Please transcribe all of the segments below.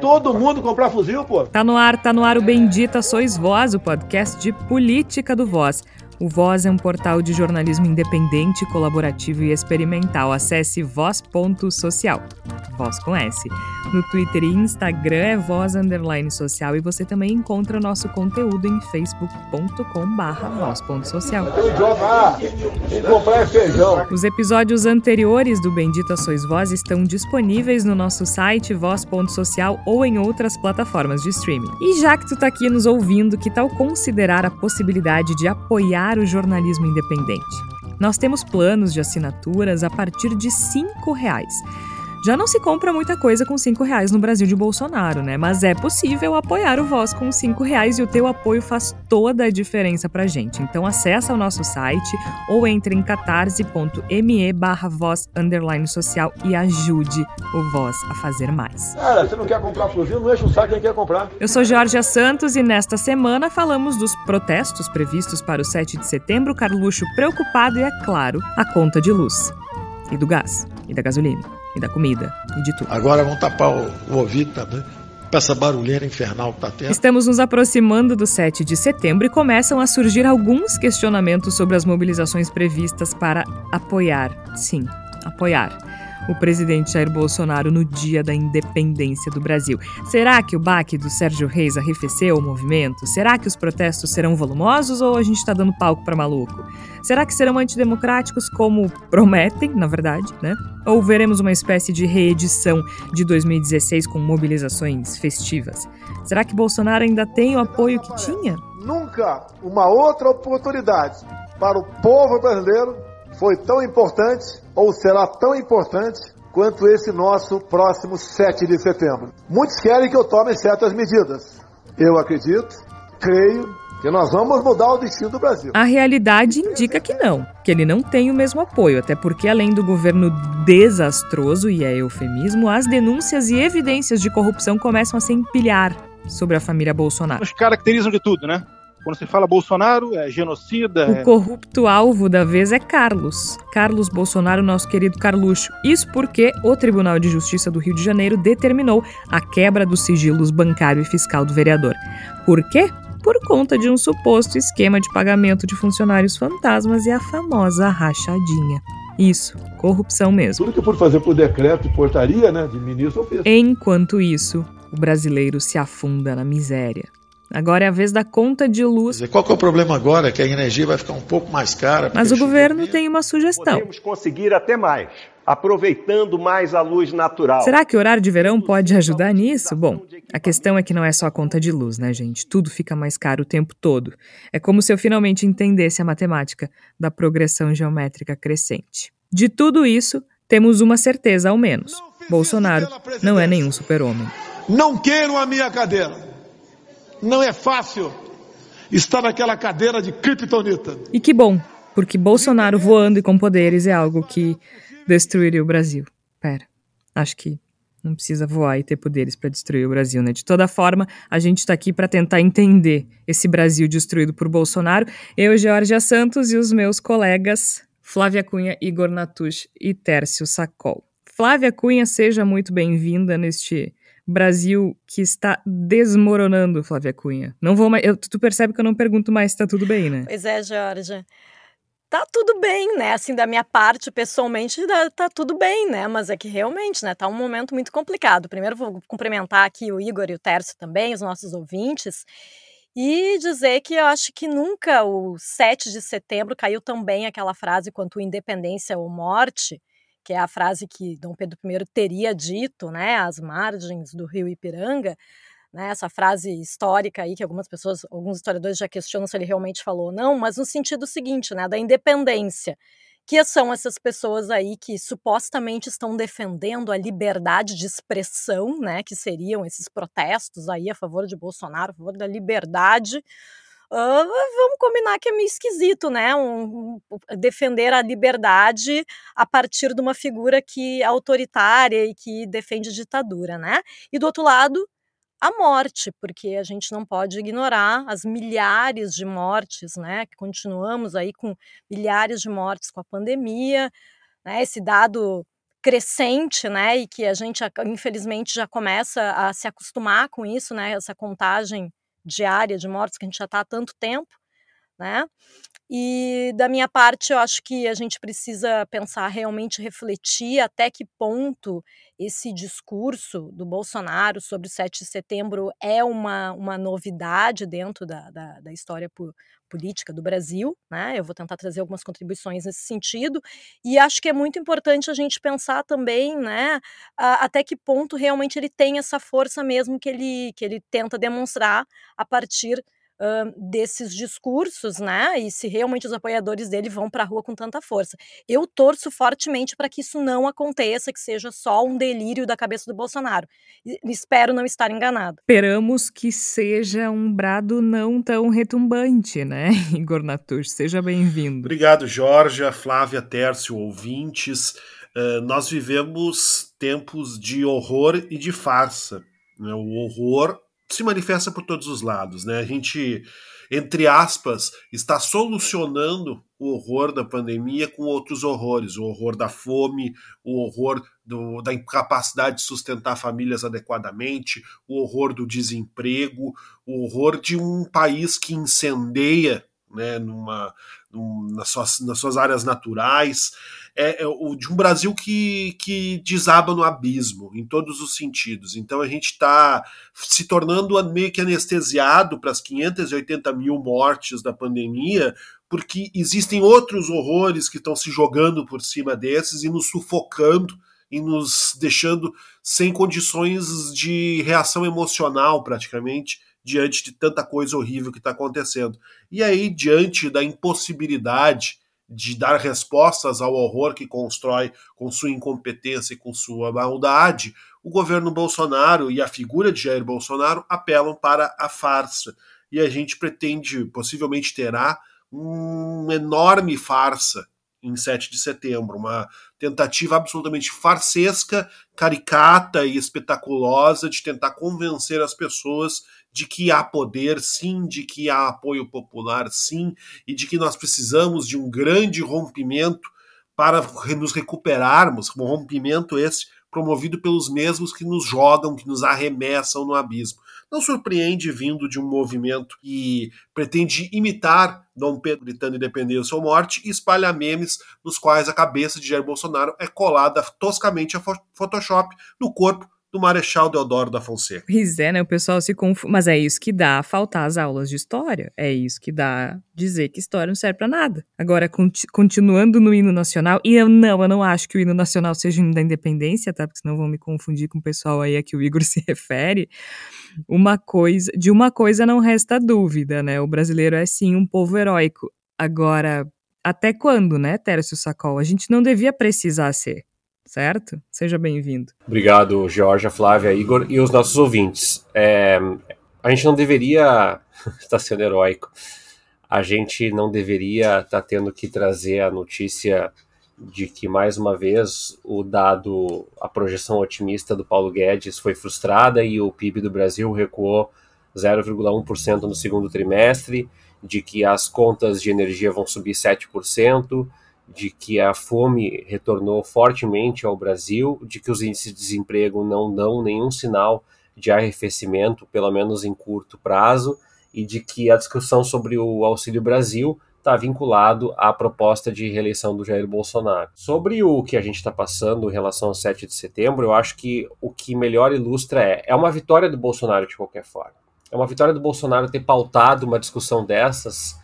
todo mundo comprar fuzil, pô. Tá no ar, tá no ar o Bendita Sois Voz, o podcast de política do Voz. O Voz é um portal de jornalismo independente, colaborativo e experimental. Acesse voz.social. Voz com S. No Twitter e Instagram é voz underline social e você também encontra nosso conteúdo em facebook.com barra voz.social. Os episódios anteriores do Bendita Sois Voz estão disponíveis no nosso site voz.social ou em outras plataformas de streaming. E já que tu tá aqui nos ouvindo, que tal considerar a possibilidade de apoiar o jornalismo independente. Nós temos planos de assinaturas a partir de R$ reais. Já não se compra muita coisa com cinco reais no Brasil de Bolsonaro, né? Mas é possível apoiar o Voz com cinco reais e o teu apoio faz toda a diferença pra gente. Então acessa o nosso site ou entre em catarse.me barra voz underline social e ajude o Voz a fazer mais. Cara, você não quer comprar fuzil, não enche o saco quem quer comprar. Eu sou Jorge Santos e nesta semana falamos dos protestos previstos para o 7 de setembro, Carluxo preocupado e, é claro, a conta de luz. E do gás, e da gasolina e da comida e de tudo. Agora vão tapar o, o ouvido também. Pra essa barulheira infernal que tá tendo. Estamos nos aproximando do 7 de setembro e começam a surgir alguns questionamentos sobre as mobilizações previstas para apoiar, sim, apoiar o presidente Jair Bolsonaro no dia da independência do Brasil. Será que o baque do Sérgio Reis arrefeceu o movimento? Será que os protestos serão volumosos ou a gente está dando palco para maluco? Será que serão antidemocráticos como prometem, na verdade, né? Ou veremos uma espécie de reedição de 2016 com mobilizações festivas? Será que Bolsonaro ainda tem o apoio que tinha? Nunca uma outra oportunidade para o povo brasileiro foi tão importante ou será tão importante quanto esse nosso próximo 7 de setembro. Muitos querem que eu tome certas medidas. Eu acredito, creio que nós vamos mudar o destino do Brasil. A realidade indica que não, que ele não tem o mesmo apoio, até porque, além do governo desastroso, e é eufemismo, as denúncias e evidências de corrupção começam a se empilhar sobre a família Bolsonaro. Os caracterizam de tudo, né? Quando se fala Bolsonaro, é genocida. O é... corrupto alvo da vez é Carlos. Carlos Bolsonaro, nosso querido Carluxo. Isso porque o Tribunal de Justiça do Rio de Janeiro determinou a quebra dos sigilos bancário e fiscal do vereador. Por quê? Por conta de um suposto esquema de pagamento de funcionários fantasmas e a famosa rachadinha. Isso, corrupção mesmo. Tudo que for fazer por decreto e portaria, né, de ministro, eu fiz. Enquanto isso, o brasileiro se afunda na miséria. Agora é a vez da conta de luz. Dizer, qual que é o problema agora? Que a energia vai ficar um pouco mais cara. Mas o governo tem uma sugestão. Podemos conseguir até mais, aproveitando mais a luz natural. Será que o horário de verão pode ajudar nisso? Bom, a questão é que não é só a conta de luz, né, gente? Tudo fica mais caro o tempo todo. É como se eu finalmente entendesse a matemática da progressão geométrica crescente. De tudo isso, temos uma certeza ao menos: Bolsonaro não é nenhum super-homem. Não quero a minha cadeira. Não é fácil estar naquela cadeira de kryptonita. E que bom, porque Bolsonaro voando e com poderes é algo que destruiria o Brasil. Pera, acho que não precisa voar e ter poderes para destruir o Brasil, né? De toda forma, a gente está aqui para tentar entender esse Brasil destruído por Bolsonaro. Eu, Georgia Santos e os meus colegas Flávia Cunha, Igor Natush e Tércio Sacol. Flávia Cunha, seja muito bem-vinda neste Brasil que está desmoronando, Flávia Cunha. Não vou mais. Eu, tu percebe que eu não pergunto mais se tá tudo bem, né? Pois é, Jorge. Tá tudo bem, né? Assim, da minha parte, pessoalmente, tá tudo bem, né? Mas é que realmente, né? Tá um momento muito complicado. Primeiro, vou cumprimentar aqui o Igor e o Tércio também, os nossos ouvintes, e dizer que eu acho que nunca o 7 de setembro caiu tão bem aquela frase quanto independência ou morte que é a frase que Dom Pedro I teria dito, né, às margens do rio Ipiranga, né, essa frase histórica aí que algumas pessoas, alguns historiadores já questionam se ele realmente falou ou não, mas no sentido seguinte, né, da independência, que são essas pessoas aí que supostamente estão defendendo a liberdade de expressão, né, que seriam esses protestos aí a favor de Bolsonaro, a favor da liberdade, Uh, vamos combinar que é meio esquisito, né? Um, um, defender a liberdade a partir de uma figura que é autoritária e que defende ditadura, né? E do outro lado, a morte, porque a gente não pode ignorar as milhares de mortes, né? Que continuamos aí com milhares de mortes com a pandemia, né? Esse dado crescente, né, e que a gente infelizmente já começa a se acostumar com isso, né, essa contagem diária de mortes que a gente já está há tanto tempo, né? E da minha parte, eu acho que a gente precisa pensar, realmente refletir até que ponto esse discurso do Bolsonaro sobre o 7 de setembro é uma, uma novidade dentro da, da, da história política do Brasil. Né? Eu vou tentar trazer algumas contribuições nesse sentido. E acho que é muito importante a gente pensar também né, a, até que ponto realmente ele tem essa força mesmo que ele, que ele tenta demonstrar a partir uh, desses discursos, né? E se realmente os apoiadores dele vão para a rua com tanta força. Eu torço fortemente para que isso não aconteça, que seja só um delírio da cabeça do Bolsonaro. E, espero não estar enganado. Esperamos que seja um brado não tão retumbante, né, Igor Natush? Seja bem-vindo. Obrigado, Jorge, Flávia, Tércio, ouvintes. Uh, nós vivemos tempos de horror e de farsa. Né? O horror se manifesta por todos os lados, né? A gente, entre aspas, está solucionando o horror da pandemia com outros horrores, o horror da fome, o horror do, da incapacidade de sustentar famílias adequadamente, o horror do desemprego, o horror de um país que incendeia né, numa, num, nas, suas, nas suas áreas naturais, é, é, o, de um Brasil que, que desaba no abismo, em todos os sentidos. Então a gente está se tornando meio que anestesiado para as 580 mil mortes da pandemia, porque existem outros horrores que estão se jogando por cima desses e nos sufocando e nos deixando sem condições de reação emocional, praticamente, diante de tanta coisa horrível que está acontecendo. E aí, diante da impossibilidade de dar respostas ao horror que constrói com sua incompetência e com sua maldade, o governo Bolsonaro e a figura de Jair Bolsonaro apelam para a farsa. E a gente pretende, possivelmente terá, uma enorme farsa em 7 de setembro, uma tentativa absolutamente farsesca, caricata e espetaculosa de tentar convencer as pessoas de que há poder, sim, de que há apoio popular, sim, e de que nós precisamos de um grande rompimento para nos recuperarmos, um rompimento esse promovido pelos mesmos que nos jogam, que nos arremessam no abismo. Não surpreende vindo de um movimento que pretende imitar Dom Pedro gritando independência ou morte e espalha memes nos quais a cabeça de Jair Bolsonaro é colada toscamente a Photoshop no corpo do Marechal Deodoro da Fonseca. Pois é, né? O pessoal se confunde. Mas é isso que dá faltar as aulas de história. É isso que dá dizer que história não serve para nada. Agora, conti continuando no hino nacional, e eu não, eu não acho que o hino nacional seja o hino da independência, tá? Porque senão vão me confundir com o pessoal aí a que o Igor se refere. Uma coisa, de uma coisa não resta dúvida, né? O brasileiro é sim um povo heróico. Agora, até quando, né, Tércio Sacol? A gente não devia precisar ser certo? Seja bem-vindo. Obrigado, Georgia, Flávia, Igor e os nossos ouvintes. É, a gente não deveria estar sendo heróico. A gente não deveria estar tendo que trazer a notícia de que mais uma vez o dado, a projeção otimista do Paulo Guedes foi frustrada e o PIB do Brasil recuou 0,1% no segundo trimestre, de que as contas de energia vão subir 7%, de que a fome retornou fortemente ao Brasil, de que os índices de desemprego não dão nenhum sinal de arrefecimento, pelo menos em curto prazo, e de que a discussão sobre o Auxílio Brasil está vinculado à proposta de reeleição do Jair Bolsonaro. Sobre o que a gente está passando em relação ao 7 de setembro, eu acho que o que melhor ilustra é é uma vitória do Bolsonaro de qualquer forma. É uma vitória do Bolsonaro ter pautado uma discussão dessas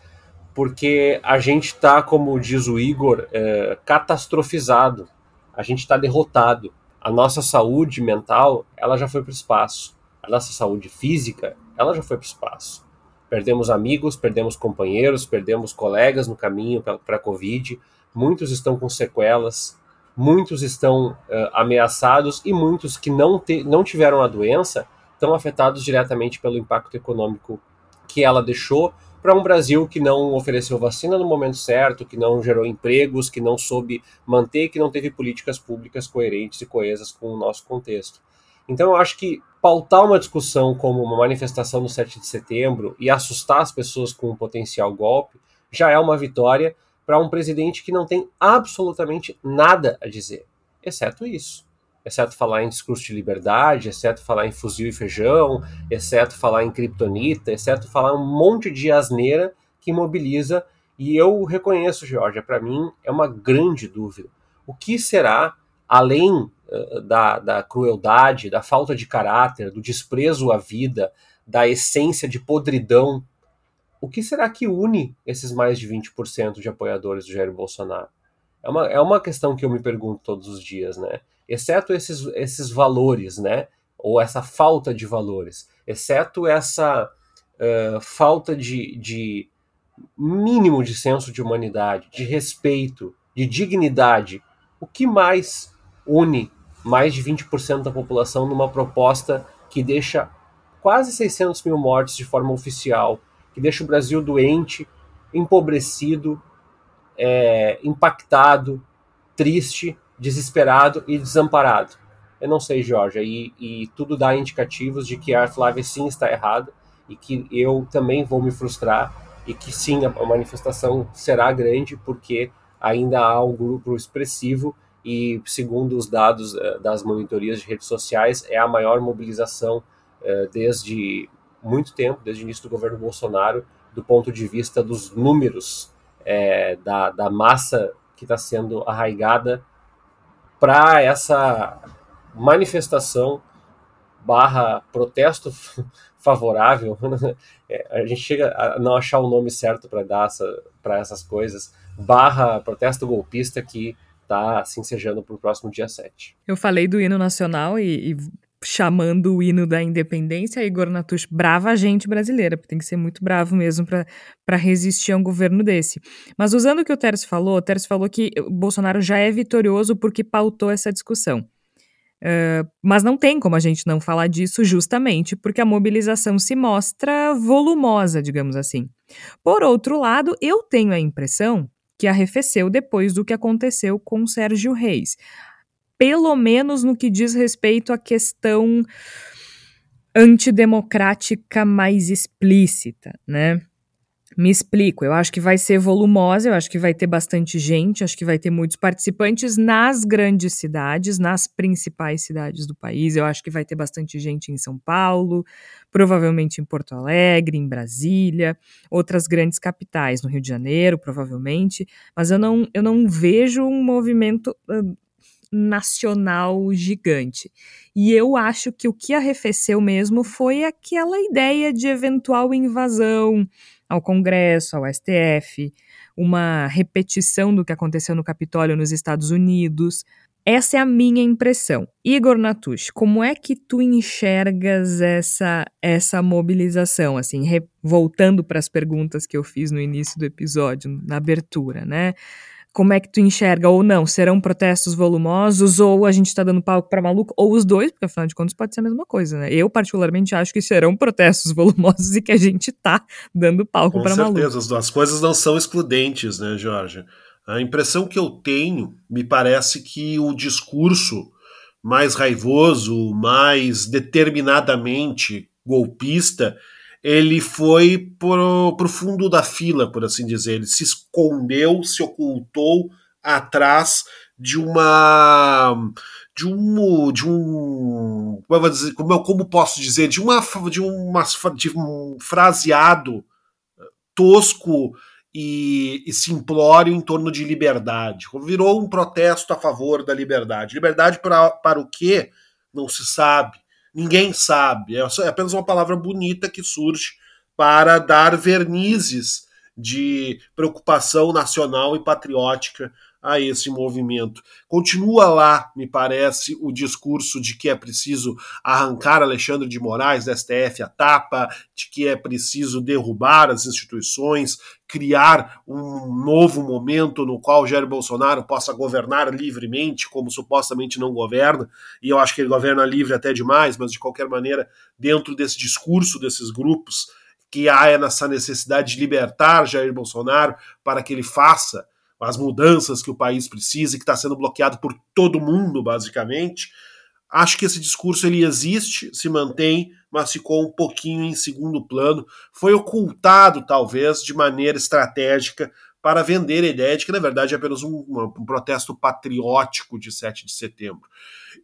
porque a gente está, como diz o Igor, é, catastrofizado. A gente está derrotado. A nossa saúde mental, ela já foi para o espaço. A nossa saúde física, ela já foi para o espaço. Perdemos amigos, perdemos companheiros, perdemos colegas no caminho para a Covid. Muitos estão com sequelas, muitos estão uh, ameaçados e muitos que não, te, não tiveram a doença estão afetados diretamente pelo impacto econômico que ela deixou para um Brasil que não ofereceu vacina no momento certo, que não gerou empregos, que não soube manter, que não teve políticas públicas coerentes e coesas com o nosso contexto. Então eu acho que pautar uma discussão como uma manifestação no 7 de setembro e assustar as pessoas com um potencial golpe já é uma vitória para um presidente que não tem absolutamente nada a dizer. exceto isso. Exceto falar em discurso de liberdade, exceto falar em fuzil e feijão, exceto falar em criptonita, exceto falar um monte de asneira que mobiliza. E eu reconheço, Georgia, para mim é uma grande dúvida. O que será, além uh, da, da crueldade, da falta de caráter, do desprezo à vida, da essência de podridão o que será que une esses mais de 20% de apoiadores do Jair Bolsonaro? É uma, é uma questão que eu me pergunto todos os dias, né? Exceto esses, esses valores, né? Ou essa falta de valores, exceto essa uh, falta de, de mínimo de senso de humanidade, de respeito, de dignidade, o que mais une mais de 20% da população numa proposta que deixa quase 600 mil mortes de forma oficial, que deixa o Brasil doente, empobrecido, é, impactado, triste, desesperado e desamparado. Eu não sei, Jorge, e, e tudo dá indicativos de que a Flávia sim está errada e que eu também vou me frustrar e que sim, a manifestação será grande porque ainda há um grupo expressivo e, segundo os dados uh, das monitorias de redes sociais, é a maior mobilização uh, desde muito tempo, desde o início do governo Bolsonaro, do ponto de vista dos números é, da, da massa que está sendo arraigada para essa manifestação barra protesto favorável. É, a gente chega a não achar o nome certo para dar para essas coisas, barra protesto golpista que está se ensejando para o próximo dia 7. Eu falei do hino nacional e, e chamando o hino da independência, Igor Natush, brava gente brasileira, porque tem que ser muito bravo mesmo para resistir a um governo desse. Mas usando o que o Teres falou, o Teres falou que Bolsonaro já é vitorioso porque pautou essa discussão. Uh, mas não tem como a gente não falar disso justamente porque a mobilização se mostra volumosa, digamos assim. Por outro lado, eu tenho a impressão que arrefeceu depois do que aconteceu com Sérgio Reis pelo menos no que diz respeito à questão antidemocrática mais explícita, né? Me explico, eu acho que vai ser volumosa, eu acho que vai ter bastante gente, acho que vai ter muitos participantes nas grandes cidades, nas principais cidades do país. Eu acho que vai ter bastante gente em São Paulo, provavelmente em Porto Alegre, em Brasília, outras grandes capitais, no Rio de Janeiro, provavelmente, mas eu não, eu não vejo um movimento nacional gigante. E eu acho que o que arrefeceu mesmo foi aquela ideia de eventual invasão ao Congresso, ao STF, uma repetição do que aconteceu no Capitólio nos Estados Unidos. Essa é a minha impressão. Igor Natush, como é que tu enxergas essa essa mobilização assim, voltando para as perguntas que eu fiz no início do episódio, na abertura, né? Como é que tu enxerga ou não? Serão protestos volumosos ou a gente está dando palco para maluco ou os dois, porque afinal de contas pode ser a mesma coisa, né? Eu particularmente acho que serão protestos volumosos e que a gente tá dando palco para maluco. Com certeza, as coisas não são excludentes, né, Jorge? A impressão que eu tenho, me parece que o discurso mais raivoso, mais determinadamente golpista, ele foi pro, pro fundo da fila, por assim dizer. Ele se escondeu, se ocultou atrás de uma de um de um como eu, dizer, como, como posso dizer de uma de uma de um fraseado tosco e, e simplório em torno de liberdade. Virou um protesto a favor da liberdade. Liberdade para, para o quê? Não se sabe Ninguém sabe. É, é apenas uma palavra bonita que surge para dar vernizes de preocupação nacional e patriótica a esse movimento. Continua lá, me parece, o discurso de que é preciso arrancar Alexandre de Moraes da STF a tapa, de que é preciso derrubar as instituições, criar um novo momento no qual Jair Bolsonaro possa governar livremente, como supostamente não governa, e eu acho que ele governa livre até demais, mas de qualquer maneira, dentro desse discurso desses grupos, que há essa necessidade de libertar Jair Bolsonaro para que ele faça as mudanças que o país precisa e que está sendo bloqueado por todo mundo, basicamente. Acho que esse discurso ele existe, se mantém, mas ficou um pouquinho em segundo plano. Foi ocultado, talvez, de maneira estratégica para vender a ideia de que, na verdade, é apenas um, um protesto patriótico de 7 de setembro.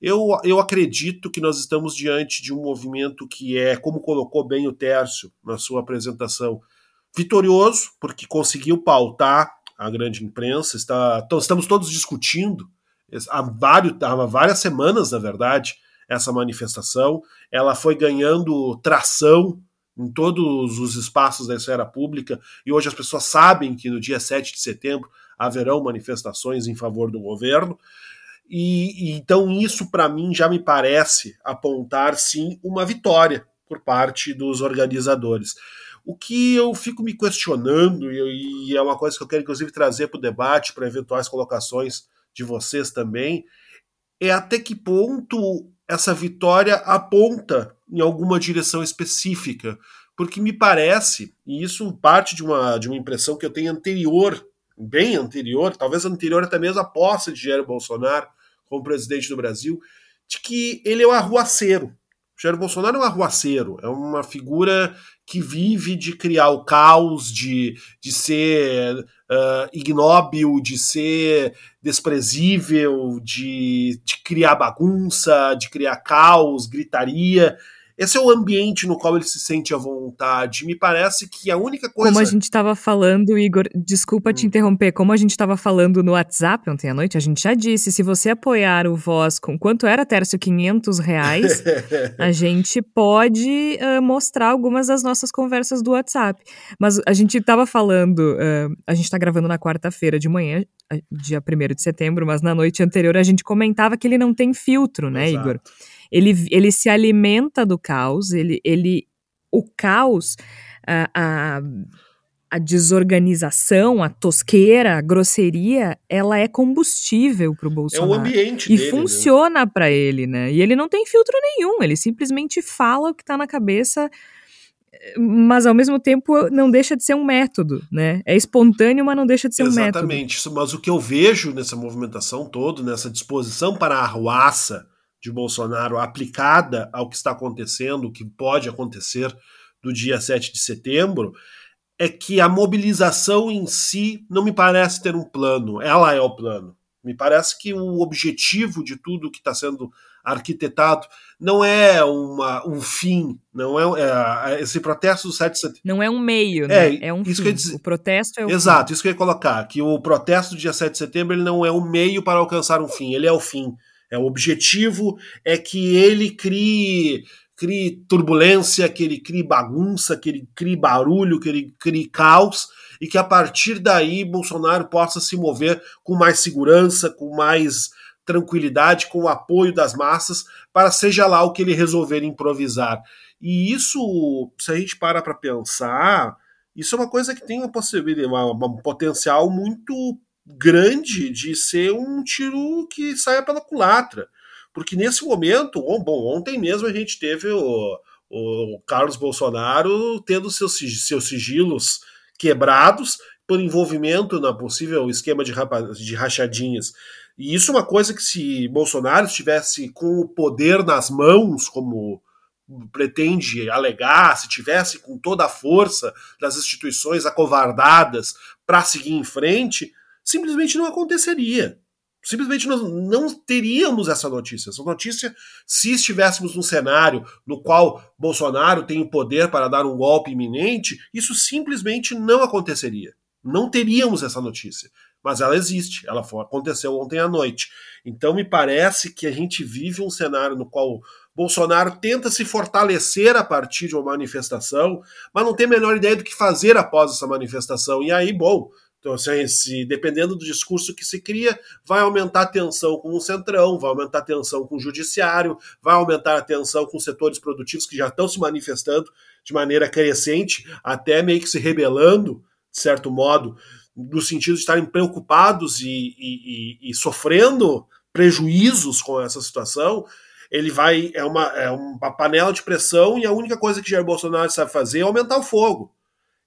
Eu, eu acredito que nós estamos diante de um movimento que é, como colocou bem o Tércio na sua apresentação, vitorioso, porque conseguiu pautar a grande imprensa. Está, estamos todos discutindo há, vários, há várias semanas, na verdade, essa manifestação. Ela foi ganhando tração em todos os espaços da esfera pública, e hoje as pessoas sabem que no dia 7 de setembro haverão manifestações em favor do governo. E, e então isso para mim já me parece apontar sim uma vitória por parte dos organizadores. O que eu fico me questionando, e é uma coisa que eu quero inclusive trazer para o debate, para eventuais colocações de vocês também, é até que ponto essa vitória aponta em alguma direção específica. Porque me parece, e isso parte de uma, de uma impressão que eu tenho anterior, bem anterior, talvez anterior até mesmo à posse de Jair Bolsonaro como presidente do Brasil, de que ele é um arruaceiro. Jair Bolsonaro é um arruaceiro, é uma figura que vive de criar o caos, de, de ser uh, ignóbil, de ser desprezível, de, de criar bagunça, de criar caos, gritaria. Esse é o ambiente no qual ele se sente à vontade. Me parece que a única coisa. Como a gente estava falando, Igor, desculpa hum. te interromper, como a gente estava falando no WhatsApp ontem à noite, a gente já disse: se você apoiar o Voz com quanto era, Tércio? 500 reais, a gente pode uh, mostrar algumas das nossas conversas do WhatsApp. Mas a gente estava falando, uh, a gente está gravando na quarta-feira de manhã, dia 1 de setembro, mas na noite anterior a gente comentava que ele não tem filtro, né, Exato. Igor? Ele, ele se alimenta do caos, ele, ele o caos, a, a, a desorganização, a tosqueira, a grosseria, ela é combustível para o Bolsonaro. É o ambiente e dele, né? funciona né? para ele, né? E ele não tem filtro nenhum, ele simplesmente fala o que está na cabeça mas ao mesmo tempo não deixa de ser um método, né? É espontâneo, mas não deixa de ser Exatamente. um método. Exatamente. Mas o que eu vejo nessa movimentação toda, nessa disposição para a arruaça de Bolsonaro aplicada ao que está acontecendo, o que pode acontecer do dia 7 de setembro, é que a mobilização em si não me parece ter um plano, ela é o plano. Me parece que o objetivo de tudo que está sendo arquitetado não é uma, um fim, não é, é, esse protesto do 7 de setembro. Não é um meio, né? É, é um isso fim. Dizer, o protesto é o Exato, fim. isso que eu ia colocar, que o protesto do dia 7 de setembro ele não é um meio para alcançar um fim, ele é o fim. É, o objetivo é que ele crie, crie turbulência, que ele crie bagunça, que ele crie barulho, que ele crie caos e que a partir daí Bolsonaro possa se mover com mais segurança, com mais tranquilidade, com o apoio das massas, para seja lá o que ele resolver improvisar. E isso, se a gente para para pensar, isso é uma coisa que tem uma possibilidade, um potencial muito grande de ser um tiro que saia pela culatra. Porque nesse momento, bom, ontem mesmo a gente teve o, o Carlos Bolsonaro tendo seus, seus sigilos quebrados por envolvimento na possível esquema de, de rachadinhas. E isso é uma coisa que se Bolsonaro estivesse com o poder nas mãos, como pretende alegar, se tivesse com toda a força das instituições acovardadas para seguir em frente, simplesmente não aconteceria. Simplesmente nós não teríamos essa notícia. Essa notícia, se estivéssemos num cenário no qual Bolsonaro tem o poder para dar um golpe iminente, isso simplesmente não aconteceria. Não teríamos essa notícia. Mas ela existe, ela aconteceu ontem à noite. Então me parece que a gente vive um cenário no qual Bolsonaro tenta se fortalecer a partir de uma manifestação, mas não tem a menor ideia do que fazer após essa manifestação. E aí, bom, então, se, se, dependendo do discurso que se cria, vai aumentar a tensão com o centrão, vai aumentar a tensão com o judiciário, vai aumentar a tensão com setores produtivos que já estão se manifestando de maneira crescente, até meio que se rebelando, de certo modo, no sentido de estarem preocupados e, e, e, e sofrendo prejuízos com essa situação. Ele vai. É uma, é uma panela de pressão e a única coisa que Jair Bolsonaro sabe fazer é aumentar o fogo.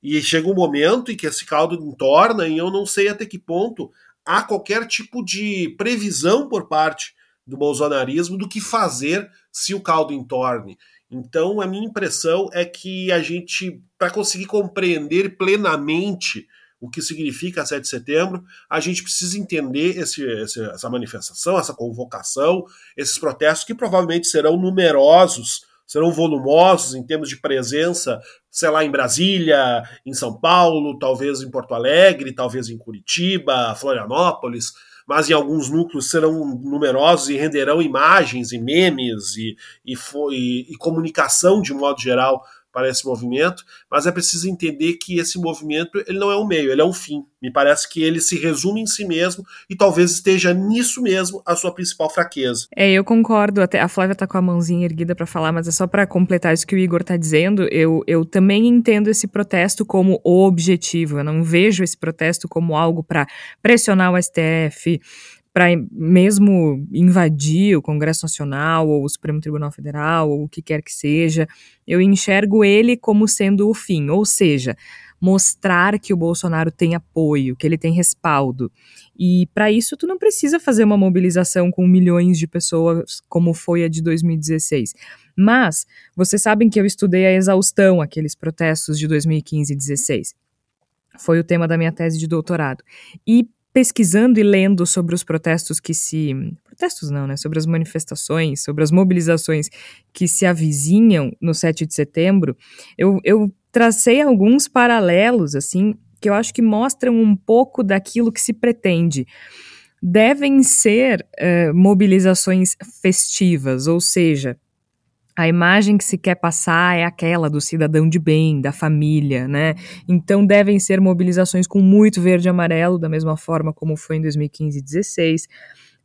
E chega um momento em que esse caldo entorna e eu não sei até que ponto há qualquer tipo de previsão por parte do bolsonarismo do que fazer se o caldo entorne. Então, a minha impressão é que a gente, para conseguir compreender plenamente o que significa 7 de setembro, a gente precisa entender esse, esse, essa manifestação, essa convocação, esses protestos que provavelmente serão numerosos, serão volumosos em termos de presença, sei lá, em Brasília, em São Paulo, talvez em Porto Alegre, talvez em Curitiba, Florianópolis, mas em alguns núcleos serão numerosos e renderão imagens e memes e, e, e, e comunicação de modo geral para esse movimento, mas é preciso entender que esse movimento ele não é um meio, ele é um fim. Me parece que ele se resume em si mesmo e talvez esteja nisso mesmo a sua principal fraqueza. É, eu concordo. Até a Flávia está com a mãozinha erguida para falar, mas é só para completar isso que o Igor está dizendo. Eu, eu também entendo esse protesto como objetivo. Eu não vejo esse protesto como algo para pressionar o STF, para mesmo invadir o Congresso Nacional ou o Supremo Tribunal Federal ou o que quer que seja, eu enxergo ele como sendo o fim, ou seja, mostrar que o Bolsonaro tem apoio, que ele tem respaldo. E para isso tu não precisa fazer uma mobilização com milhões de pessoas como foi a de 2016. Mas vocês sabem que eu estudei a exaustão aqueles protestos de 2015 e 2016. Foi o tema da minha tese de doutorado. E pesquisando e lendo sobre os protestos que se. Protestos não, né? Sobre as manifestações, sobre as mobilizações que se avizinham no 7 de setembro, eu, eu tracei alguns paralelos, assim, que eu acho que mostram um pouco daquilo que se pretende. Devem ser uh, mobilizações festivas, ou seja, a imagem que se quer passar é aquela do cidadão de bem, da família, né? Então devem ser mobilizações com muito verde e amarelo, da mesma forma como foi em 2015 e 2016,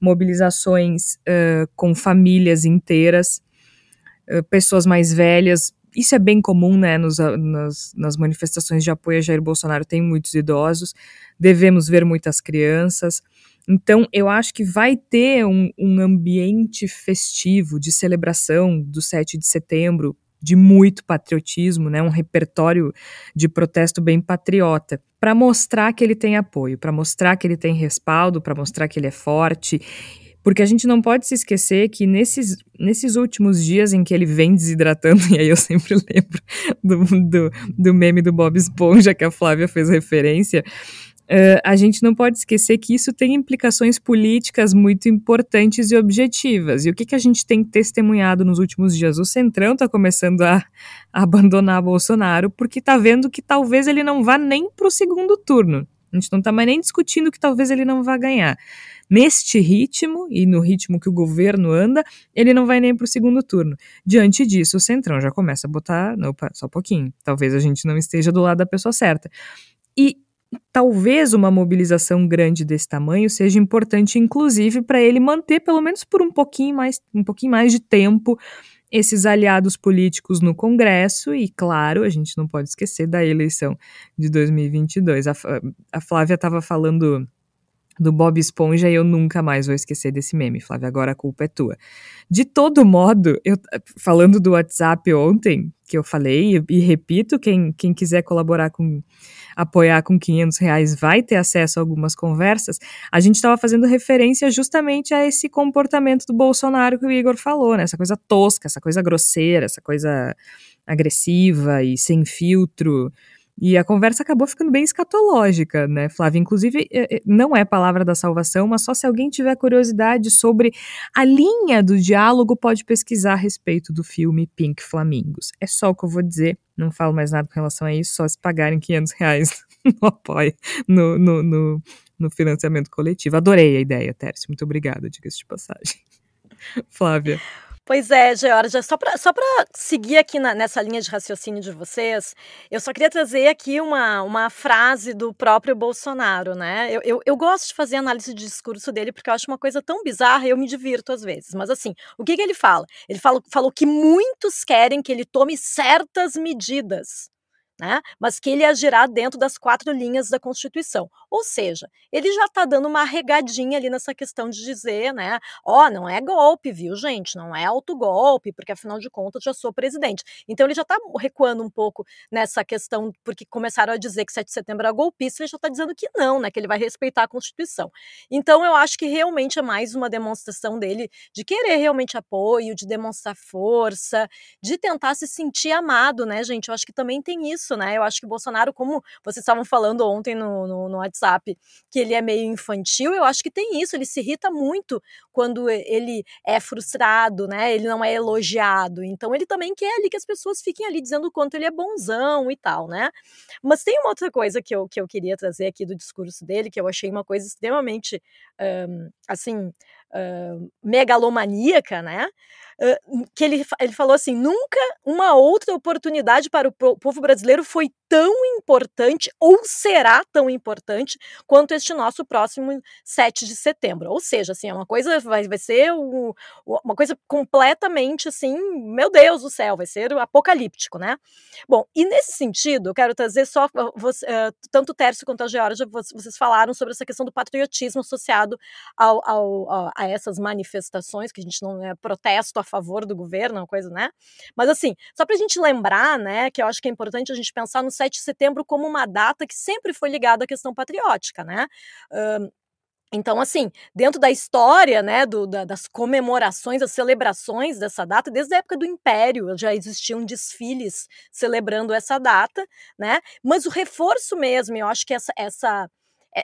mobilizações uh, com famílias inteiras, uh, pessoas mais velhas. Isso é bem comum, né? Nos, nas, nas manifestações de apoio a Jair Bolsonaro tem muitos idosos, devemos ver muitas crianças. Então, eu acho que vai ter um, um ambiente festivo de celebração do 7 de setembro, de muito patriotismo, né, um repertório de protesto bem patriota, para mostrar que ele tem apoio, para mostrar que ele tem respaldo, para mostrar que ele é forte. Porque a gente não pode se esquecer que nesses, nesses últimos dias em que ele vem desidratando, e aí eu sempre lembro do, do, do meme do Bob Esponja que a Flávia fez referência, Uh, a gente não pode esquecer que isso tem implicações políticas muito importantes e objetivas. E o que, que a gente tem testemunhado nos últimos dias? O Centrão está começando a, a, abandonar Bolsonaro porque está vendo que talvez ele não vá nem para o segundo turno. A gente não está mais nem discutindo que talvez ele não vá ganhar. Neste ritmo, e no ritmo que o governo anda, ele não vai nem para o segundo turno. Diante disso, o Centrão já começa a botar. Opa, só um pouquinho. Talvez a gente não esteja do lado da pessoa certa. E talvez uma mobilização grande desse tamanho seja importante, inclusive, para ele manter, pelo menos por um pouquinho mais, um pouquinho mais de tempo, esses aliados políticos no Congresso e, claro, a gente não pode esquecer da eleição de 2022. A, a Flávia estava falando do Bob Esponja e eu nunca mais vou esquecer desse meme, Flávia, agora a culpa é tua. De todo modo, eu falando do WhatsApp ontem, que eu falei, e, e repito, quem, quem quiser colaborar com, apoiar com 500 reais vai ter acesso a algumas conversas, a gente estava fazendo referência justamente a esse comportamento do Bolsonaro que o Igor falou, né, essa coisa tosca, essa coisa grosseira, essa coisa agressiva e sem filtro, e a conversa acabou ficando bem escatológica, né, Flávia? Inclusive, é, é, não é palavra da salvação, mas só se alguém tiver curiosidade sobre a linha do diálogo, pode pesquisar a respeito do filme Pink Flamingos. É só o que eu vou dizer, não falo mais nada com relação a isso, só se pagarem 500 reais no apoio, no, no, no, no financiamento coletivo. Adorei a ideia, Tércio. Muito obrigada, diga-se de passagem. Flávia. Pois é, Georgia, só para só seguir aqui na, nessa linha de raciocínio de vocês, eu só queria trazer aqui uma, uma frase do próprio Bolsonaro, né? Eu, eu, eu, gosto de fazer análise de discurso dele porque eu acho uma coisa tão bizarra e eu me divirto às vezes. Mas assim, o que, que ele fala? Ele fala, falou que muitos querem que ele tome certas medidas né? mas que ele agirá dentro das quatro linhas da Constituição. Ou seja, ele já está dando uma regadinha ali nessa questão de dizer, né, ó, oh, não é golpe, viu, gente? Não é autogolpe, porque afinal de contas já sou presidente. Então ele já está recuando um pouco nessa questão, porque começaram a dizer que 7 de setembro era golpista, ele já está dizendo que não, né, que ele vai respeitar a Constituição. Então eu acho que realmente é mais uma demonstração dele de querer realmente apoio, de demonstrar força, de tentar se sentir amado, né, gente? Eu acho que também tem isso isso, né? Eu acho que o Bolsonaro, como vocês estavam falando ontem no, no, no WhatsApp, que ele é meio infantil, eu acho que tem isso, ele se irrita muito quando ele é frustrado, né? Ele não é elogiado. Então ele também quer ali que as pessoas fiquem ali dizendo o quanto ele é bonzão e tal, né? Mas tem uma outra coisa que eu, que eu queria trazer aqui do discurso dele, que eu achei uma coisa extremamente, um, assim, megalomaníaca, né? Que ele, ele falou assim: nunca uma outra oportunidade para o povo brasileiro foi tão importante ou será tão importante quanto este nosso próximo 7 de setembro. Ou seja, assim, é uma coisa, vai, vai ser o, uma coisa completamente assim, meu Deus do céu, vai ser apocalíptico, né? Bom, e nesse sentido, eu quero trazer só, você, tanto o Tércio quanto a Georgia, vocês falaram sobre essa questão do patriotismo associado ao, ao, a essas manifestações, que a gente não é protesto a favor do governo, coisa, né? Mas assim, só para a gente lembrar, né, que eu acho que é importante a gente pensar no 7 de setembro como uma data que sempre foi ligada à questão patriótica, né? Então, assim, dentro da história, né, do, da, das comemorações, das celebrações dessa data, desde a época do Império já existiam desfiles celebrando essa data, né? Mas o reforço mesmo, eu acho que essa, essa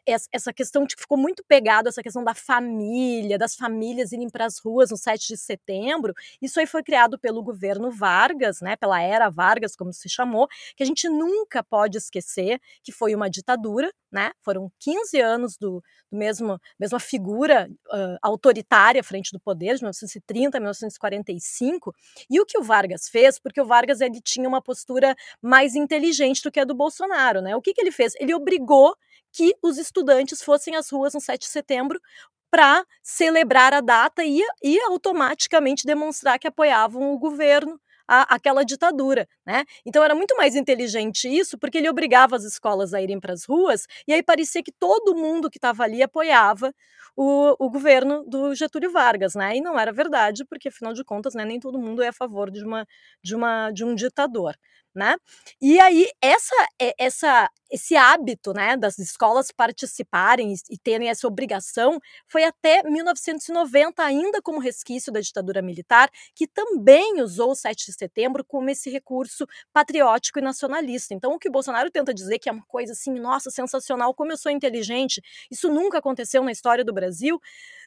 essa questão que ficou muito pegado, essa questão da família, das famílias irem para as ruas no 7 de setembro, isso aí foi criado pelo governo Vargas, né, pela era Vargas, como se chamou, que a gente nunca pode esquecer que foi uma ditadura, né, foram 15 anos do, do mesmo, mesma figura uh, autoritária à frente do poder, de 1930 a 1945, e o que o Vargas fez, porque o Vargas ele tinha uma postura mais inteligente do que a do Bolsonaro, né, o que, que ele fez? Ele obrigou que os estudantes fossem às ruas no 7 de setembro para celebrar a data e, e automaticamente demonstrar que apoiavam o governo a, aquela ditadura, né? Então era muito mais inteligente isso, porque ele obrigava as escolas a irem para as ruas e aí parecia que todo mundo que estava ali apoiava o, o, governo do Getúlio Vargas, né? E não era verdade, porque afinal de contas, né, nem todo mundo é a favor de uma de uma de um ditador né? E aí essa essa esse hábito, né, das escolas participarem e terem essa obrigação foi até 1990 ainda como resquício da ditadura militar, que também usou o 7 de setembro como esse recurso patriótico e nacionalista. Então o que o Bolsonaro tenta dizer que é uma coisa assim, nossa, sensacional, como eu sou inteligente, isso nunca aconteceu na história do Brasil,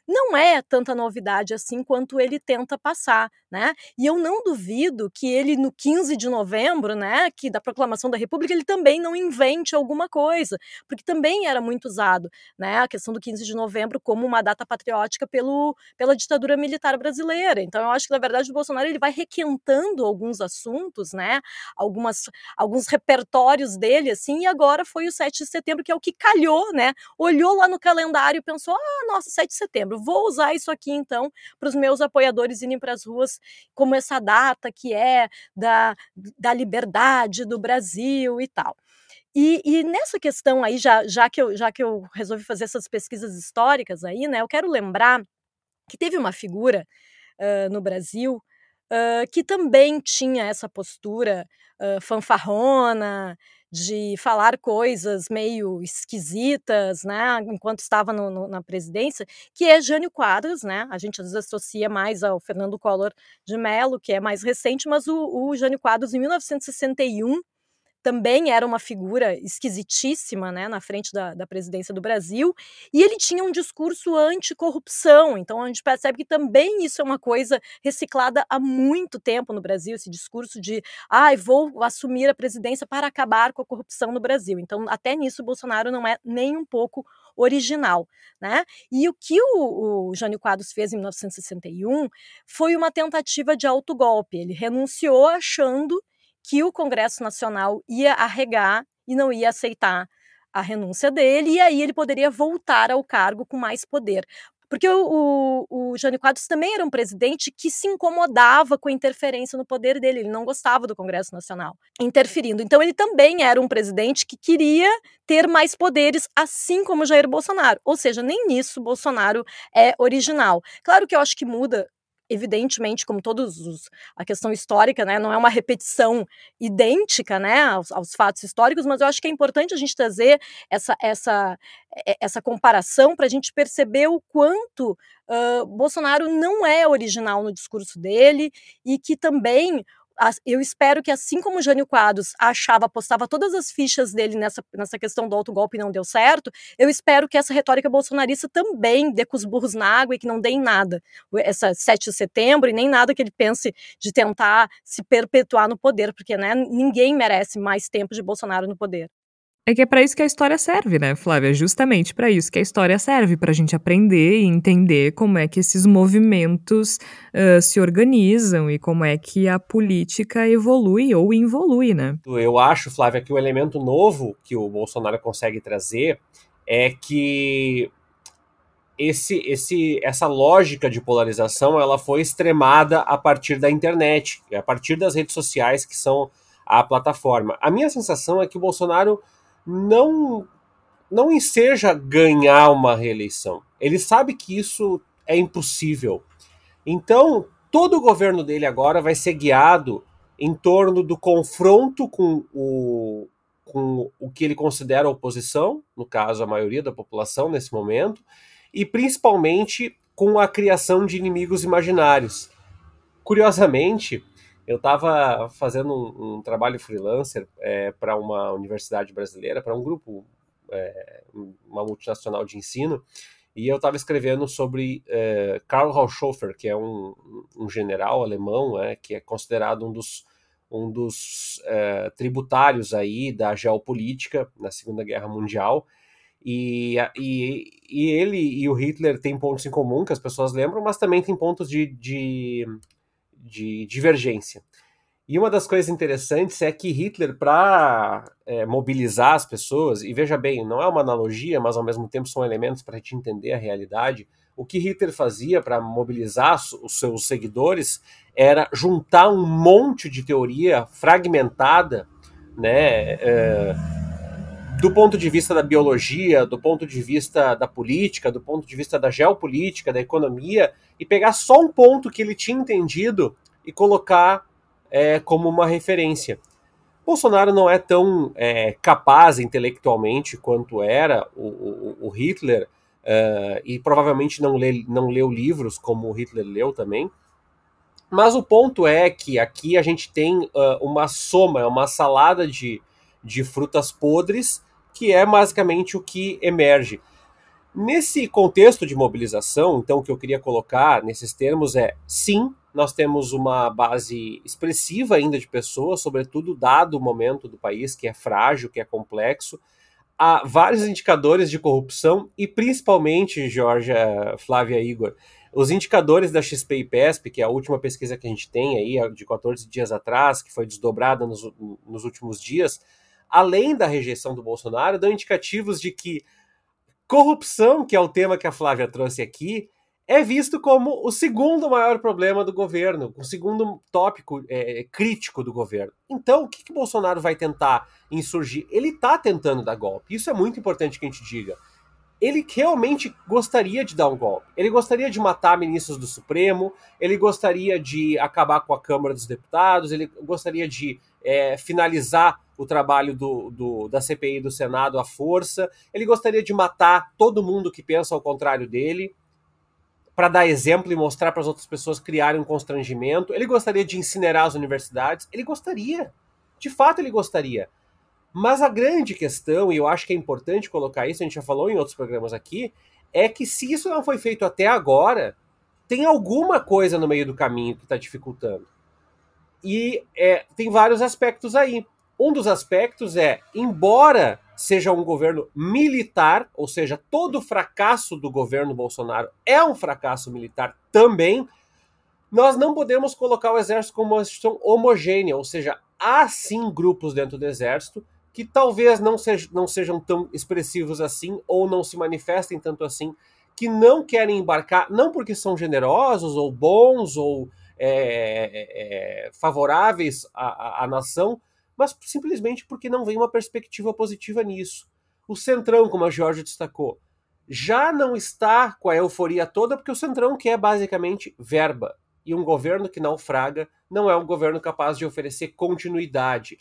não é tanta novidade assim quanto ele tenta passar, né? E eu não duvido que ele no 15 de novembro, né, que da proclamação da República, ele também não invente alguma coisa, porque também era muito usado, né, a questão do 15 de novembro como uma data patriótica pelo, pela ditadura militar brasileira. Então eu acho que na verdade o Bolsonaro ele vai requentando alguns assuntos, né, algumas alguns repertórios dele assim, e agora foi o 7 de setembro que é o que calhou, né? Olhou lá no calendário e pensou: "Ah, nossa, 7 de setembro Vou usar isso aqui, então, para os meus apoiadores irem para as ruas como essa data que é da, da liberdade do Brasil e tal. E, e, nessa questão aí, já, já, que eu, já que eu resolvi fazer essas pesquisas históricas aí, né, eu quero lembrar que teve uma figura uh, no Brasil uh, que também tinha essa postura uh, fanfarrona, de falar coisas meio esquisitas, né, enquanto estava no, no, na presidência, que é Jânio Quadros, né, a gente às vezes associa mais ao Fernando Collor de Mello, que é mais recente, mas o, o Jânio Quadros, em 1961, também era uma figura esquisitíssima né, na frente da, da presidência do Brasil, e ele tinha um discurso anticorrupção. Então a gente percebe que também isso é uma coisa reciclada há muito tempo no Brasil, esse discurso de ah, vou assumir a presidência para acabar com a corrupção no Brasil. Então, até nisso, Bolsonaro não é nem um pouco original. Né? E o que o, o Jânio Quadros fez em 1961 foi uma tentativa de autogolpe. Ele renunciou achando que o Congresso Nacional ia arregar e não ia aceitar a renúncia dele, e aí ele poderia voltar ao cargo com mais poder. Porque o, o, o Jânio Quadros também era um presidente que se incomodava com a interferência no poder dele, ele não gostava do Congresso Nacional interferindo. Então ele também era um presidente que queria ter mais poderes, assim como Jair Bolsonaro. Ou seja, nem nisso Bolsonaro é original. Claro que eu acho que muda evidentemente, como todos os a questão histórica, né, não é uma repetição idêntica, né, aos, aos, fatos históricos, mas eu acho que é importante a gente trazer essa essa essa comparação para a gente perceber o quanto uh, Bolsonaro não é original no discurso dele e que também eu espero que, assim como o Jânio Quadros achava, apostava todas as fichas dele nessa, nessa questão do autogolpe e não deu certo, eu espero que essa retórica bolsonarista também dê com os burros na água e que não dê em nada. Essa 7 de setembro e nem nada que ele pense de tentar se perpetuar no poder, porque né, ninguém merece mais tempo de Bolsonaro no poder. É que é para isso que a história serve, né, Flávia? Justamente para isso que a história serve, para a gente aprender e entender como é que esses movimentos uh, se organizam e como é que a política evolui ou involui, né? Eu acho, Flávia, que o elemento novo que o Bolsonaro consegue trazer é que esse, esse, essa lógica de polarização ela foi extremada a partir da internet, a partir das redes sociais que são a plataforma. A minha sensação é que o Bolsonaro não não enseja ganhar uma reeleição. Ele sabe que isso é impossível. Então, todo o governo dele agora vai ser guiado em torno do confronto com o, com o que ele considera a oposição, no caso, a maioria da população nesse momento, e principalmente com a criação de inimigos imaginários. Curiosamente, eu estava fazendo um, um, trabalho freelancer é, para uma universidade brasileira, para um grupo, é, uma multinacional de ensino, e eu estava escrevendo sobre é, Karl Haushofer, que é um, um general alemão, é, que é considerado um dos, um dos é, tributários aí da geopolítica na Segunda Guerra Mundial, e, e, e ele e o Hitler têm pontos em comum que as pessoas lembram, mas também tem pontos de, de de divergência. E uma das coisas interessantes é que Hitler, para é, mobilizar as pessoas, e veja bem, não é uma analogia, mas ao mesmo tempo são elementos para a gente entender a realidade, o que Hitler fazia para mobilizar os seus seguidores era juntar um monte de teoria fragmentada, né, é, do ponto de vista da biologia, do ponto de vista da política, do ponto de vista da geopolítica, da economia, e pegar só um ponto que ele tinha entendido e colocar é, como uma referência. Bolsonaro não é tão é, capaz intelectualmente quanto era o, o, o Hitler, uh, e provavelmente não, lê, não leu livros como o Hitler leu também. Mas o ponto é que aqui a gente tem uh, uma soma, uma salada de, de frutas podres que é basicamente o que emerge. Nesse contexto de mobilização, então, o que eu queria colocar nesses termos é: sim, nós temos uma base expressiva ainda de pessoas, sobretudo dado o momento do país, que é frágil, que é complexo. Há vários indicadores de corrupção e, principalmente, Jorge, Flávia Igor, os indicadores da XP e PESP, que é a última pesquisa que a gente tem aí, de 14 dias atrás, que foi desdobrada nos, nos últimos dias, além da rejeição do Bolsonaro, dão indicativos de que corrupção, que é o tema que a Flávia trouxe aqui, é visto como o segundo maior problema do governo, o segundo tópico é, crítico do governo. Então, o que, que Bolsonaro vai tentar insurgir? Ele está tentando dar golpe. Isso é muito importante que a gente diga. Ele realmente gostaria de dar um golpe. Ele gostaria de matar ministros do Supremo, ele gostaria de acabar com a Câmara dos Deputados, ele gostaria de é, finalizar o trabalho do, do, da CPI do Senado à força. Ele gostaria de matar todo mundo que pensa ao contrário dele, para dar exemplo e mostrar para as outras pessoas criarem um constrangimento. Ele gostaria de incinerar as universidades. Ele gostaria. De fato, ele gostaria. Mas a grande questão, e eu acho que é importante colocar isso, a gente já falou em outros programas aqui, é que se isso não foi feito até agora, tem alguma coisa no meio do caminho que está dificultando. E é, tem vários aspectos aí. Um dos aspectos é, embora seja um governo militar, ou seja, todo o fracasso do governo Bolsonaro é um fracasso militar também, nós não podemos colocar o exército como uma instituição homogênea, ou seja, há sim grupos dentro do exército que talvez não, sej não sejam tão expressivos assim, ou não se manifestem tanto assim, que não querem embarcar, não porque são generosos, ou bons, ou é, é, favoráveis à, à, à nação, mas simplesmente porque não vem uma perspectiva positiva nisso. O Centrão, como a Jorge destacou, já não está com a euforia toda porque o Centrão quer basicamente verba. E um governo que naufraga não é um governo capaz de oferecer continuidade.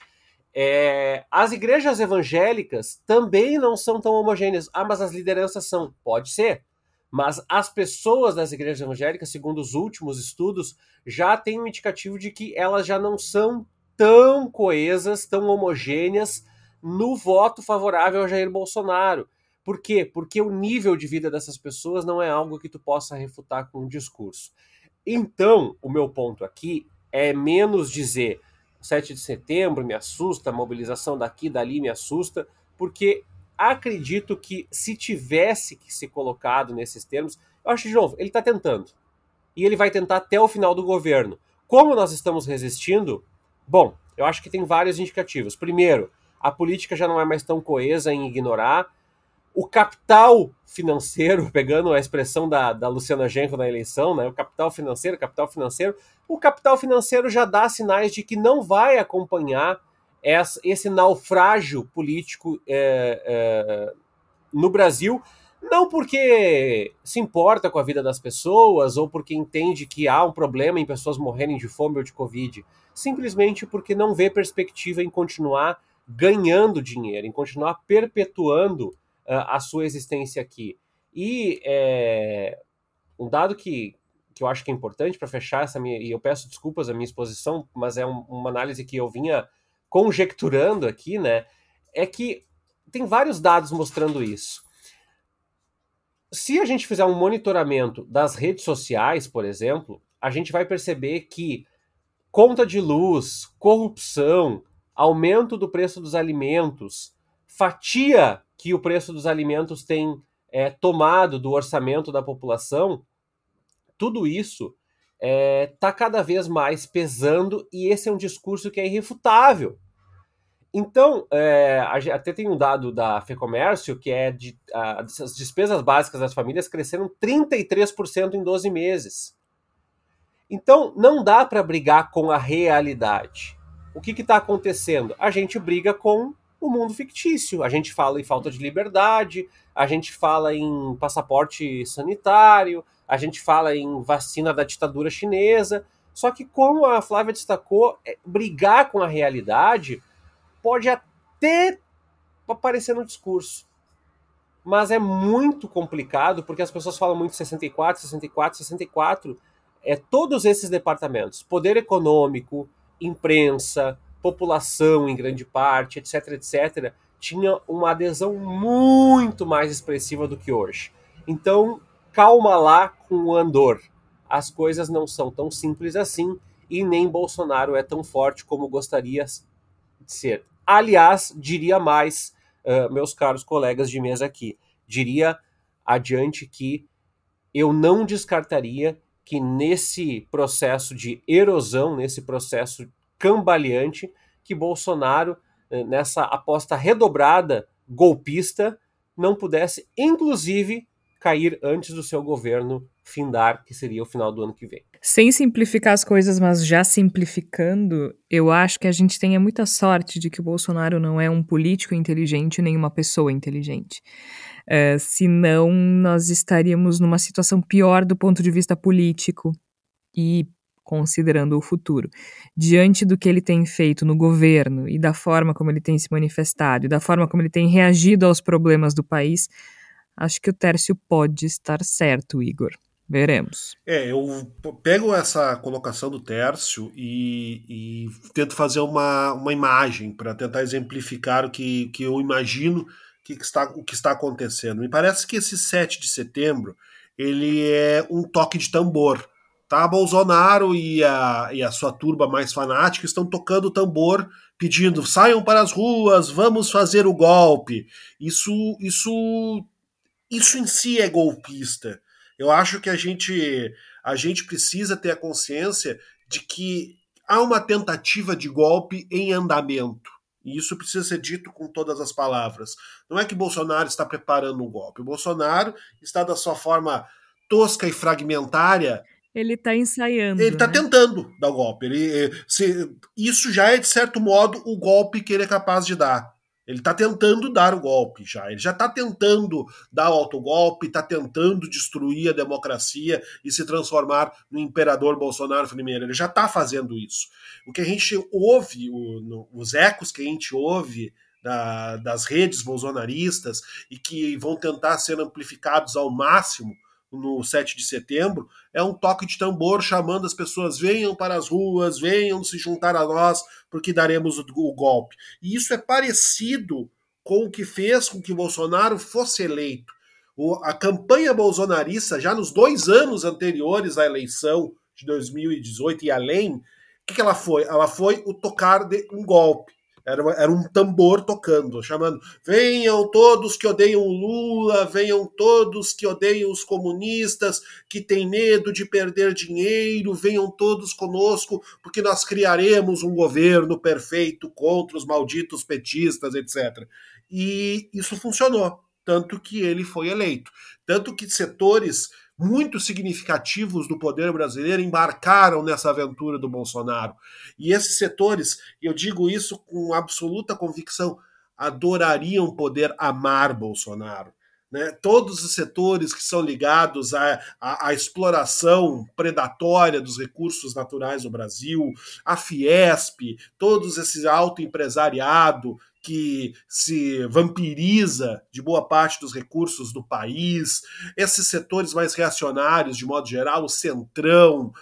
É, as igrejas evangélicas também não são tão homogêneas. Ah, mas as lideranças são. Pode ser. Mas as pessoas das igrejas evangélicas, segundo os últimos estudos, já têm um indicativo de que elas já não são tão coesas, tão homogêneas no voto favorável a Jair Bolsonaro. Por quê? Porque o nível de vida dessas pessoas não é algo que tu possa refutar com um discurso. Então, o meu ponto aqui é menos dizer 7 de setembro me assusta, a mobilização daqui e dali me assusta, porque acredito que se tivesse que ser colocado nesses termos, eu acho de novo, ele está tentando. E ele vai tentar até o final do governo. Como nós estamos resistindo? Bom, eu acho que tem vários indicativos. Primeiro, a política já não é mais tão coesa em ignorar. O capital financeiro, pegando a expressão da, da Luciana Genco na eleição, né? o capital financeiro, capital financeiro, o capital financeiro já dá sinais de que não vai acompanhar essa, esse naufrágio político é, é, no Brasil, não porque se importa com a vida das pessoas ou porque entende que há um problema em pessoas morrerem de fome ou de Covid, simplesmente porque não vê perspectiva em continuar ganhando dinheiro, em continuar perpetuando a sua existência aqui. E é, um dado que, que eu acho que é importante para fechar essa minha, e eu peço desculpas a minha exposição, mas é um, uma análise que eu vinha conjecturando aqui, né, é que tem vários dados mostrando isso. Se a gente fizer um monitoramento das redes sociais, por exemplo, a gente vai perceber que conta de luz, corrupção, aumento do preço dos alimentos, fatia que o preço dos alimentos tem é, tomado do orçamento da população, tudo isso está é, tá cada vez mais pesando e esse é um discurso que é irrefutável. Então, é, até tem um dado da FEComércio que é de a, as despesas básicas das famílias cresceram 33% em 12 meses. Então, não dá para brigar com a realidade. O que está acontecendo? A gente briga com o mundo fictício. A gente fala em falta de liberdade, a gente fala em passaporte sanitário, a gente fala em vacina da ditadura chinesa. Só que, como a Flávia destacou, é, brigar com a realidade pode até aparecer no discurso. Mas é muito complicado porque as pessoas falam muito 64, 64, 64. É todos esses departamentos: poder econômico, imprensa, população em grande parte, etc, etc, tinha uma adesão muito mais expressiva do que hoje. Então, calma lá com o Andor. As coisas não são tão simples assim e nem Bolsonaro é tão forte como gostaria de ser. Aliás, diria mais, uh, meus caros colegas de mesa aqui, diria adiante que eu não descartaria que nesse processo de erosão, nesse processo cambaleante, que Bolsonaro, eh, nessa aposta redobrada golpista, não pudesse, inclusive, cair antes do seu governo findar, que seria o final do ano que vem. Sem simplificar as coisas, mas já simplificando, eu acho que a gente tenha muita sorte de que o Bolsonaro não é um político inteligente nem uma pessoa inteligente. Uh, senão, nós estaríamos numa situação pior do ponto de vista político e considerando o futuro. Diante do que ele tem feito no governo e da forma como ele tem se manifestado e da forma como ele tem reagido aos problemas do país, acho que o Tércio pode estar certo, Igor. Veremos. É, eu pego essa colocação do Tércio e, e tento fazer uma, uma imagem para tentar exemplificar o que, que eu imagino que está, o que está acontecendo. Me parece que esse 7 de setembro ele é um toque de tambor. Tá? Bolsonaro e a, e a sua turba mais fanática estão tocando tambor, pedindo saiam para as ruas, vamos fazer o golpe. Isso, isso, isso em si é golpista. Eu acho que a gente, a gente precisa ter a consciência de que há uma tentativa de golpe em andamento. E isso precisa ser dito com todas as palavras. Não é que Bolsonaro está preparando um golpe. O Bolsonaro está da sua forma tosca e fragmentária. Ele está ensaiando. Ele está né? tentando dar o golpe. Ele, eh, se, isso já é, de certo modo, o golpe que ele é capaz de dar. Ele está tentando dar o golpe já. Ele já está tentando dar o autogolpe, está tentando destruir a democracia e se transformar no imperador Bolsonaro primeiro. Ele já está fazendo isso. O que a gente ouve, o, no, os ecos que a gente ouve da, das redes bolsonaristas e que vão tentar ser amplificados ao máximo no 7 de setembro é um toque de tambor chamando as pessoas venham para as ruas, venham se juntar a nós, porque daremos o, o golpe. E isso é parecido com o que fez com que Bolsonaro fosse eleito. O, a campanha bolsonarista, já nos dois anos anteriores à eleição de 2018 e além, o que, que ela foi? Ela foi o tocar de um golpe. Era, era um tambor tocando, chamando: venham todos que odeiam o Lula, venham todos que odeiam os comunistas, que têm medo de perder dinheiro, venham todos conosco, porque nós criaremos um governo perfeito contra os malditos petistas, etc. E isso funcionou, tanto que ele foi eleito. Tanto que setores muito significativos do poder brasileiro embarcaram nessa aventura do Bolsonaro. E esses setores, eu digo isso com absoluta convicção, adorariam poder amar Bolsonaro. Né? Todos os setores que são ligados à, à, à, exploração predatória dos recursos naturais do Brasil, a Fiesp, todos esse alto empresariado que se vampiriza de boa parte dos recursos do país, esses setores mais reacionários, de modo geral, o centrão,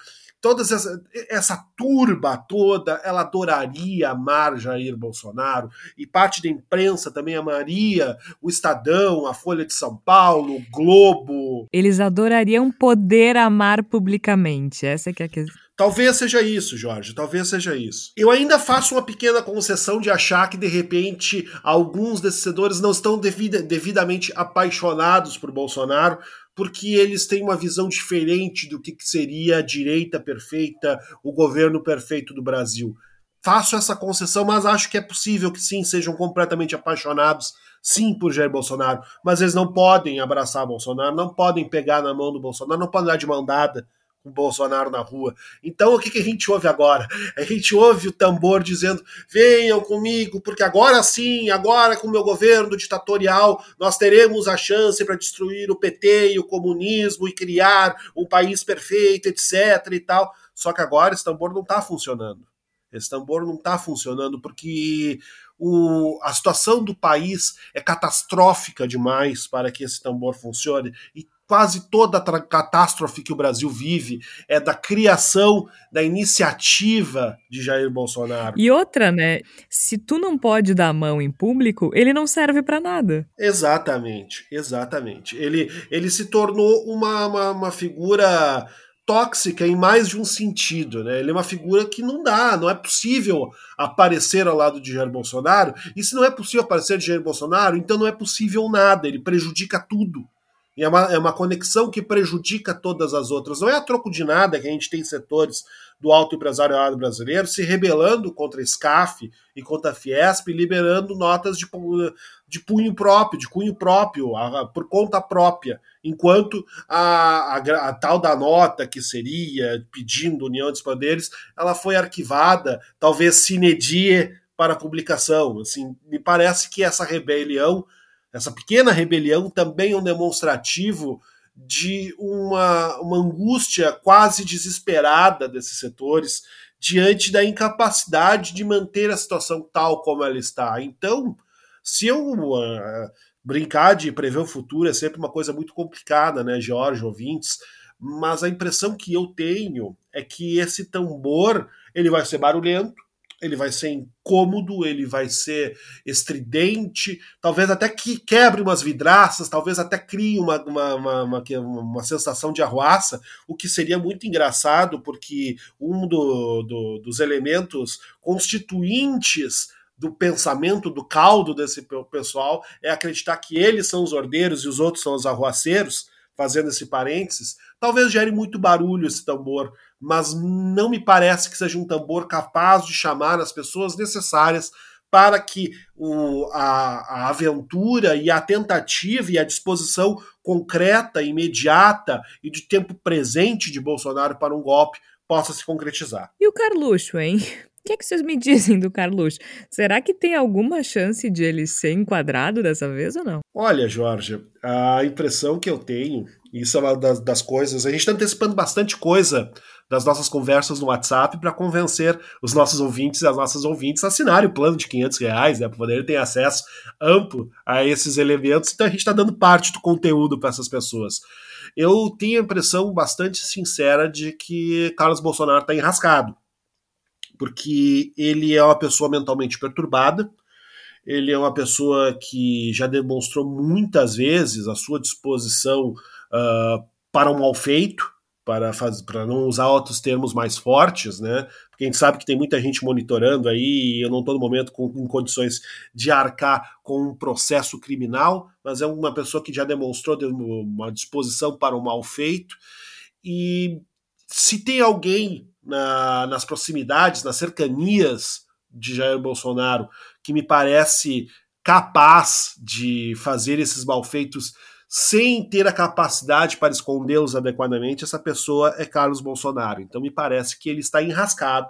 toda essa, essa turba toda, ela adoraria amar Jair Bolsonaro, e parte da imprensa também amaria o Estadão, a Folha de São Paulo, o Globo. Eles adorariam poder amar publicamente, essa é que é a questão. Talvez seja isso, Jorge, talvez seja isso. Eu ainda faço uma pequena concessão de achar que, de repente, alguns desses setores não estão devida, devidamente apaixonados por Bolsonaro, porque eles têm uma visão diferente do que seria a direita perfeita, o governo perfeito do Brasil. Faço essa concessão, mas acho que é possível que sim, sejam completamente apaixonados, sim, por Jair Bolsonaro, mas eles não podem abraçar Bolsonaro, não podem pegar na mão do Bolsonaro, não podem dar de mão dada com Bolsonaro na rua. Então o que, que a gente ouve agora? A gente ouve o tambor dizendo: venham comigo, porque agora sim, agora com o meu governo ditatorial, nós teremos a chance para destruir o PT e o comunismo e criar um país perfeito, etc. e tal. Só que agora esse tambor não está funcionando. Esse tambor não está funcionando porque o, a situação do país é catastrófica demais para que esse tambor funcione. E quase toda a catástrofe que o Brasil vive é da criação da iniciativa de Jair Bolsonaro. E outra, né? Se tu não pode dar a mão em público, ele não serve para nada. Exatamente, exatamente. Ele, ele se tornou uma, uma, uma figura tóxica em mais de um sentido, né? Ele é uma figura que não dá, não é possível aparecer ao lado de Jair Bolsonaro. E se não é possível aparecer de Jair Bolsonaro, então não é possível nada, ele prejudica tudo. E é uma, é uma conexão que prejudica todas as outras. Não é a troco de nada que a gente tem setores do alto empresariado brasileiro se rebelando contra a SCAF e contra a Fiesp, liberando notas de, de punho próprio, de cunho próprio, a, por conta própria, enquanto a, a, a, tal da nota que seria pedindo união dos poderes, ela foi arquivada, talvez sine die para publicação. Assim, me parece que essa rebelião essa pequena rebelião também é um demonstrativo de uma, uma angústia quase desesperada desses setores diante da incapacidade de manter a situação tal como ela está. Então, se eu uh, brincar de prever o futuro é sempre uma coisa muito complicada, né, Jorge, ouvintes, mas a impressão que eu tenho é que esse tambor ele vai ser barulhento, ele vai ser incômodo, ele vai ser estridente, talvez até que quebre umas vidraças, talvez até crie uma, uma, uma, uma, uma sensação de arruaça, o que seria muito engraçado, porque um do, do, dos elementos constituintes do pensamento, do caldo desse pessoal, é acreditar que eles são os ordeiros e os outros são os arruaceiros, fazendo esse parênteses, talvez gere muito barulho esse tambor, mas não me parece que seja um tambor capaz de chamar as pessoas necessárias para que o, a, a, aventura e a tentativa e a disposição concreta, imediata e de tempo presente de Bolsonaro para um golpe possa se concretizar. E o Carluxo, hein? O que, é que vocês me dizem do Carluxo? Será que tem alguma chance de ele ser enquadrado dessa vez ou não? Olha, Jorge, a impressão que eu tenho, isso é uma das, das coisas, a gente está antecipando bastante coisa das nossas conversas no WhatsApp para convencer os nossos ouvintes e as nossas ouvintes a assinarem o plano de 500 reais, né, para poder ter acesso amplo a esses elementos. Então a gente está dando parte do conteúdo para essas pessoas. eu tenho a impressão bastante sincera de que Carlos Bolsonaro está enrascado, porque ele é uma pessoa mentalmente perturbada, ele é uma pessoa que já demonstrou muitas vezes a sua disposição uh, para um mal feito, para, fazer, para não usar outros termos mais fortes, né? Porque a gente sabe que tem muita gente monitorando aí, e eu não estou no momento com, em condições de arcar com um processo criminal, mas é uma pessoa que já demonstrou uma disposição para o mal feito. E se tem alguém na, nas proximidades, nas cercanias de Jair Bolsonaro, que me parece capaz de fazer esses malfeitos sem ter a capacidade para escondê-los adequadamente, essa pessoa é Carlos Bolsonaro. Então me parece que ele está enrascado,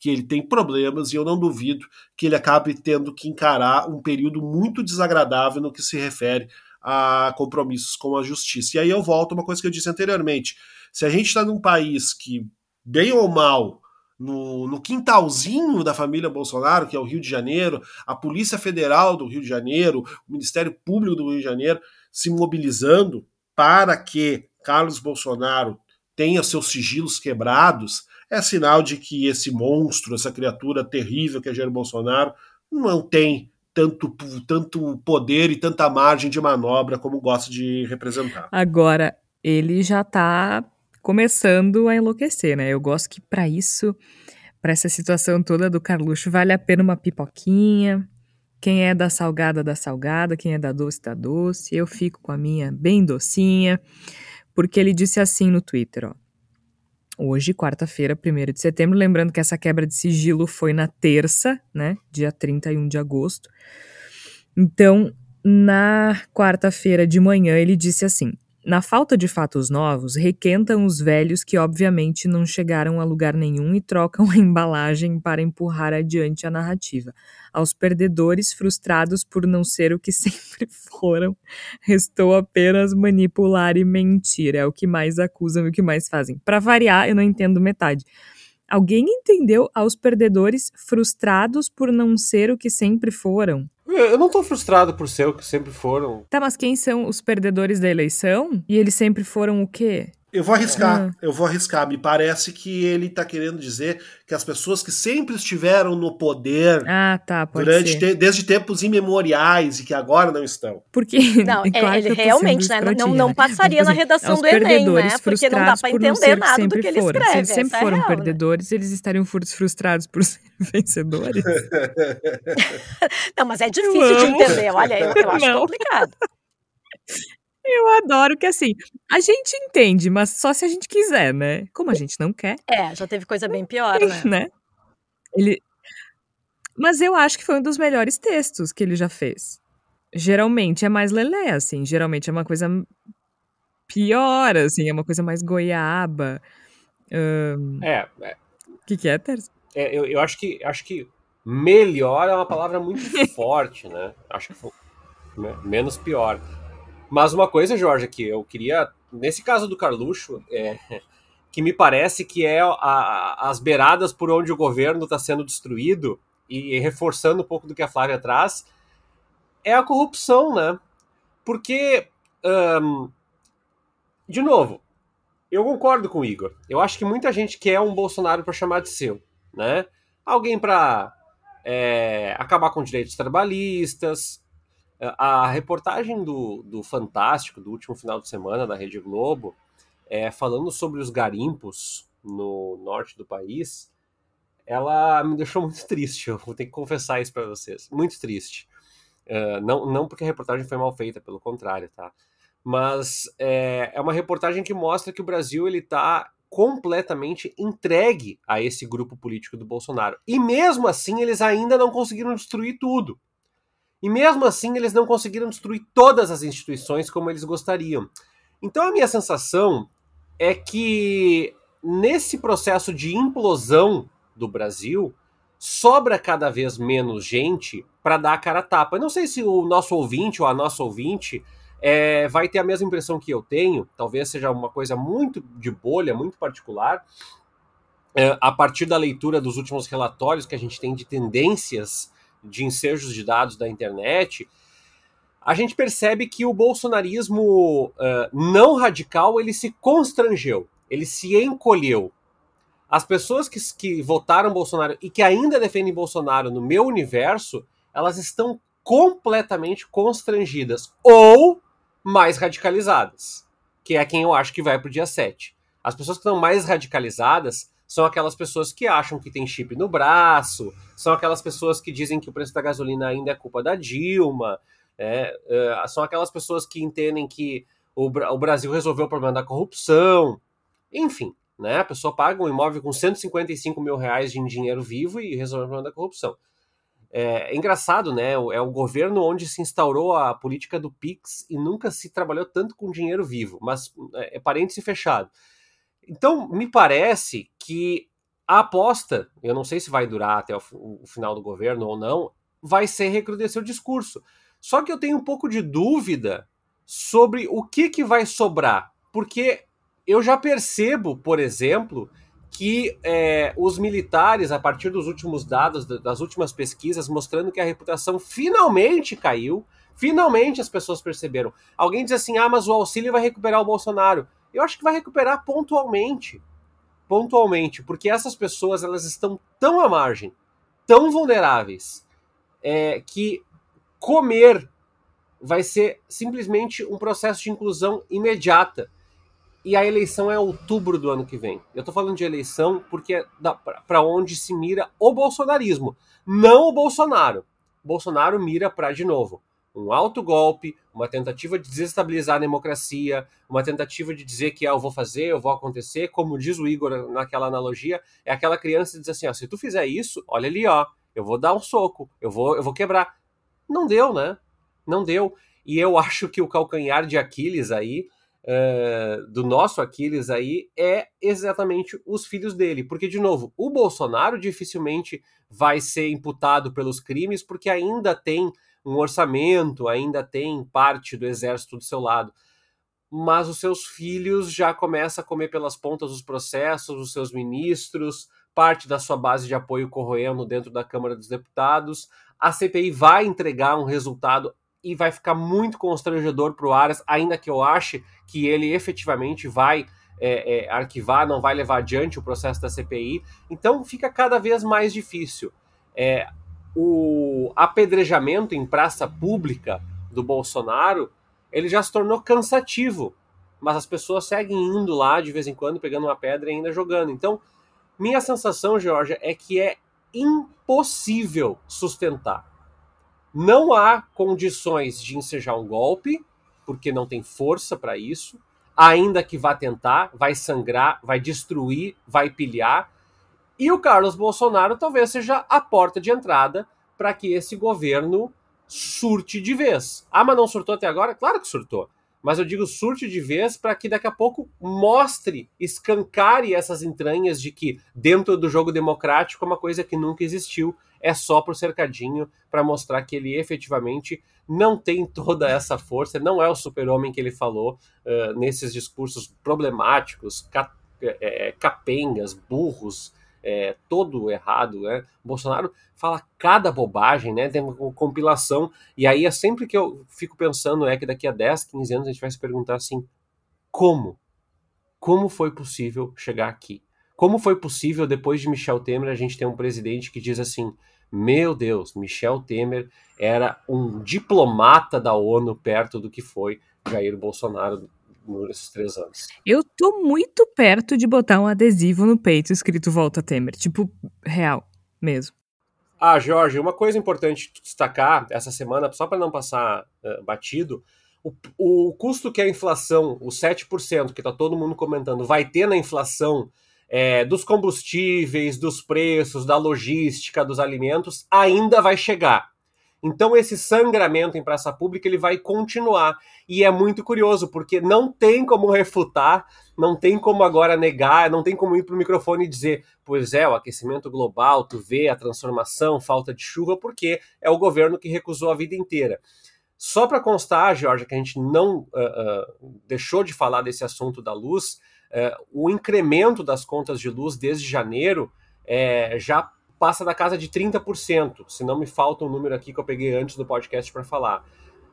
que ele tem problemas e eu não duvido que ele acabe tendo que encarar um período muito desagradável no que se refere a compromissos com a justiça. E aí eu volto a uma coisa que eu disse anteriormente. Se a gente está num país que, bem ou mal, no, no, quintalzinho da família Bolsonaro, que é o Rio de Janeiro, a Polícia Federal do Rio de Janeiro, o Ministério Público do Rio de Janeiro, se mobilizando para que Carlos Bolsonaro tenha seus sigilos quebrados, é sinal de que esse monstro, essa criatura terrível que é Jair Bolsonaro, não tem tanto, tanto poder e tanta margem de manobra como gosta de representar. Agora, ele já está começando a enlouquecer, né? Eu gosto que para isso, para essa situação toda do Carluxo, vale a pena uma pipoquinha, quem é da salgada, da salgada. Quem é da doce, da doce. Eu fico com a minha bem docinha. Porque ele disse assim no Twitter, ó. Hoje, quarta-feira, 1 de setembro. Lembrando que essa quebra de sigilo foi na terça, né? Dia 31 de agosto. Então, na quarta-feira de manhã, ele disse assim: na falta de fatos novos, requentam os velhos que obviamente não chegaram a lugar nenhum e trocam a embalagem para empurrar adiante a narrativa. Aos perdedores frustrados por não ser o que sempre foram, restou apenas manipular e mentir. É o que mais acusam e o que mais fazem. Para variar, eu não entendo metade. Alguém entendeu aos perdedores frustrados por não ser o que sempre foram? Eu não tô frustrado por ser o que sempre foram. Tá, mas quem são os perdedores da eleição? E eles sempre foram o quê? Eu vou arriscar, ah. eu vou arriscar. Me parece que ele está querendo dizer que as pessoas que sempre estiveram no poder ah, tá, durante te, desde tempos imemoriais e que agora não estão. Porque não, claro ele realmente né, não, não passaria na redação do Enem, né? Porque não dá para entender nada do que ele foram. escreve. Se eles sempre é foram real, né? perdedores, né? eles estariam frustrados por ser vencedores. não, mas é difícil de entender. Olha, eu, eu acho não. complicado. Eu adoro que assim, a gente entende, mas só se a gente quiser, né? Como a gente não quer. É, já teve coisa bem pior, né? né? Ele Mas eu acho que foi um dos melhores textos que ele já fez. Geralmente é mais lelé, assim, geralmente é uma coisa pior, assim, é uma coisa mais goiaba. Um... É, é. O que, que é, Terce? É, eu, eu acho que acho que melhor é uma palavra muito forte, né? Acho que foi menos pior. Mas uma coisa, Jorge, que eu queria, nesse caso do Carluxo, é, que me parece que é a, as beiradas por onde o governo está sendo destruído, e, e reforçando um pouco do que a Flávia traz, é a corrupção, né? Porque, de novo, eu concordo com o Igor. Eu acho que muita gente quer um Bolsonaro para chamar de seu, né? Alguém para é, acabar com direitos trabalhistas, a reportagem do, do Fantástico, do último final de semana da Rede Globo, é, falando sobre os garimpos no norte do país, ela me deixou muito triste. Eu vou ter que confessar isso para vocês. Muito triste. Uh, não, não porque a reportagem foi mal feita, pelo contrário, tá? Mas é, é uma reportagem que mostra que o Brasil ele está completamente entregue a esse grupo político do Bolsonaro. E mesmo assim, eles ainda não conseguiram destruir tudo. E mesmo assim, eles não conseguiram destruir todas as instituições como eles gostariam. Então, a minha sensação é que nesse processo de implosão do Brasil, sobra cada vez menos gente para dar a cara a tapa. Eu não sei se o nosso ouvinte ou a nossa ouvinte é, vai ter a mesma impressão que eu tenho, talvez seja uma coisa muito de bolha, muito particular, é, a partir da leitura dos últimos relatórios que a gente tem de tendências de ensejos de dados da internet, a gente percebe que o bolsonarismo uh, não radical ele se constrangeu, ele se encolheu. As pessoas que, que votaram Bolsonaro e que ainda defendem Bolsonaro no meu universo, elas estão completamente constrangidas ou mais radicalizadas, que é quem eu acho que vai para o dia 7. As pessoas que estão mais radicalizadas são aquelas pessoas que acham que tem chip no braço, são aquelas pessoas que dizem que o preço da gasolina ainda é culpa da Dilma, é, são aquelas pessoas que entendem que o, o, Brasil resolveu o problema da corrupção, enfim, né? A pessoa paga um imóvel com 155 mil reais em dinheiro vivo e resolveu o problema da corrupção. É, é engraçado, né? É o governo onde se instaurou a política do PIX e nunca se trabalhou tanto com dinheiro vivo, mas é, é parêntese fechado. Então, me parece que a aposta, eu não sei se vai durar até o, o final do governo ou não, vai ser recrudescer o discurso. Só que eu tenho um pouco de dúvida sobre o que, que vai sobrar, porque eu já percebo, por exemplo, que é, os militares, a partir dos últimos dados, das últimas pesquisas, mostrando que a reputação finalmente caiu, finalmente as pessoas perceberam. Alguém diz assim: ah, mas o auxílio vai recuperar o Bolsonaro. Eu acho que vai recuperar pontualmente. Pontualmente, porque essas pessoas elas estão tão à margem, tão vulneráveis, é, que comer vai ser simplesmente um processo de inclusão imediata. E a eleição é outubro do ano que vem. Eu estou falando de eleição porque é para onde se mira o bolsonarismo, não o Bolsonaro. Bolsonaro mira para, de novo, um alto golpe, uma tentativa de desestabilizar a democracia, uma tentativa de dizer que ah, eu vou fazer, eu vou acontecer, como diz o Igor naquela analogia, é aquela criança que diz assim, ó, se tu fizer isso, olha ali, ó, eu vou dar um soco, eu vou, eu vou quebrar. Não deu, né? Não deu. E eu acho que o calcanhar de Aquiles aí, uh, do nosso Aquiles aí, é exatamente os filhos dele. Porque, de novo, o Bolsonaro dificilmente vai ser imputado pelos crimes, porque ainda tem um orçamento, ainda tem parte do exército do seu lado. Mas os seus filhos já começam a comer pelas pontas os processos, os seus ministros, parte da sua base de apoio corroendo dentro da Câmara dos Deputados. A CPI vai entregar um resultado e vai ficar muito constrangedor para o Aras, ainda que eu ache que ele efetivamente vai é, é, arquivar, não vai levar adiante o processo da CPI. Então fica cada vez mais difícil. É, o apedrejamento em praça pública do Bolsonaro, ele já se tornou cansativo. Mas as pessoas seguem indo lá de vez em quando, pegando uma pedra e ainda jogando. Então, minha sensação, Georgia, é que é impossível sustentar. Não há condições de ensejar um golpe, porque não tem força para isso. Ainda que vá tentar, vai sangrar, vai destruir, vai pilhar, e o Carlos Bolsonaro talvez seja a porta de entrada para que esse governo surte de vez. Ah, mas não surtou até agora? Claro que surtou. Mas eu digo surte de vez para que daqui a pouco mostre, escancare essas entranhas de que dentro do jogo democrático é uma coisa que nunca existiu, é só por cercadinho para mostrar que ele efetivamente não tem toda essa força, não é o super-homem que ele falou uh, nesses discursos problemáticos, ca é, capengas, burros, é, todo errado, né? O Bolsonaro fala cada bobagem, né? Tem uma compilação. E aí é sempre que eu fico pensando é que daqui a 10, 15 anos a gente vai se perguntar assim: como? Como foi possível chegar aqui? Como foi possível, depois de Michel Temer, a gente ter um presidente que diz assim: meu Deus, Michel Temer era um diplomata da ONU perto do que foi Jair Bolsonaro nesses três anos. Eu tô muito perto de botar um adesivo no peito escrito Volta Temer. Tipo, real, mesmo. Ah, Jorge, uma coisa importante destacar essa semana, só para não passar uh, batido, o, o, custo que a inflação, o 7% que está todo mundo comentando, vai ter na inflação é, dos combustíveis, dos preços, da logística, dos alimentos, ainda vai chegar. Então esse sangramento em praça pública ele vai continuar e é muito curioso porque não tem como refutar, não tem como agora negar, não tem como ir para o microfone e dizer, pois é, o aquecimento global, tu vê a transformação, falta de chuva, porque é o governo que recusou a vida inteira. Só para constar, Georgia, que a gente não uh, uh, deixou de falar desse assunto da luz, uh, o incremento das contas de luz desde janeiro já passa da casa de 30%, se não me falta um número aqui que eu peguei antes do podcast para falar.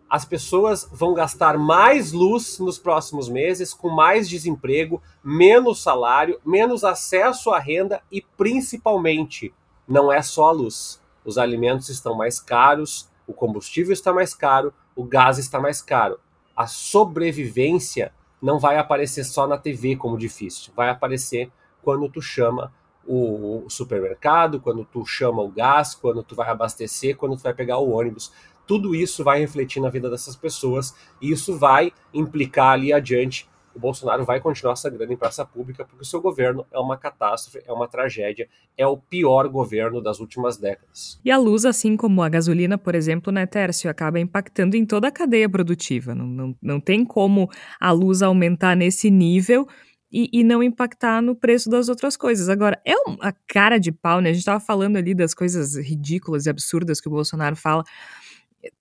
as pessoas vão gastar mais luz nos próximos meses, com mais desemprego, menos salário, menos acesso à renda e principalmente, não é só a luz. Os alimentos estão mais caros, o combustível está mais caro, o gás está mais caro. A sobrevivência não vai aparecer só na TV como difícil, vai aparecer quando tu chama o supermercado, quando tu chama o gás, quando tu vai abastecer, quando tu vai pegar o ônibus tudo isso vai refletir na vida dessas pessoas e isso vai implicar ali adiante. O Bolsonaro vai continuar sangrando em praça pública porque o seu governo é uma catástrofe, é uma tragédia, é o pior governo das últimas décadas. E a luz, assim como a gasolina, por exemplo, né, Tércio, acaba impactando em toda a cadeia produtiva. Não, não, não tem como a luz aumentar nesse nível e, e, não impactar no preço das outras coisas. Agora, é uma cara de pau, né? A gente estava falando ali das coisas ridículas e absurdas que o Bolsonaro fala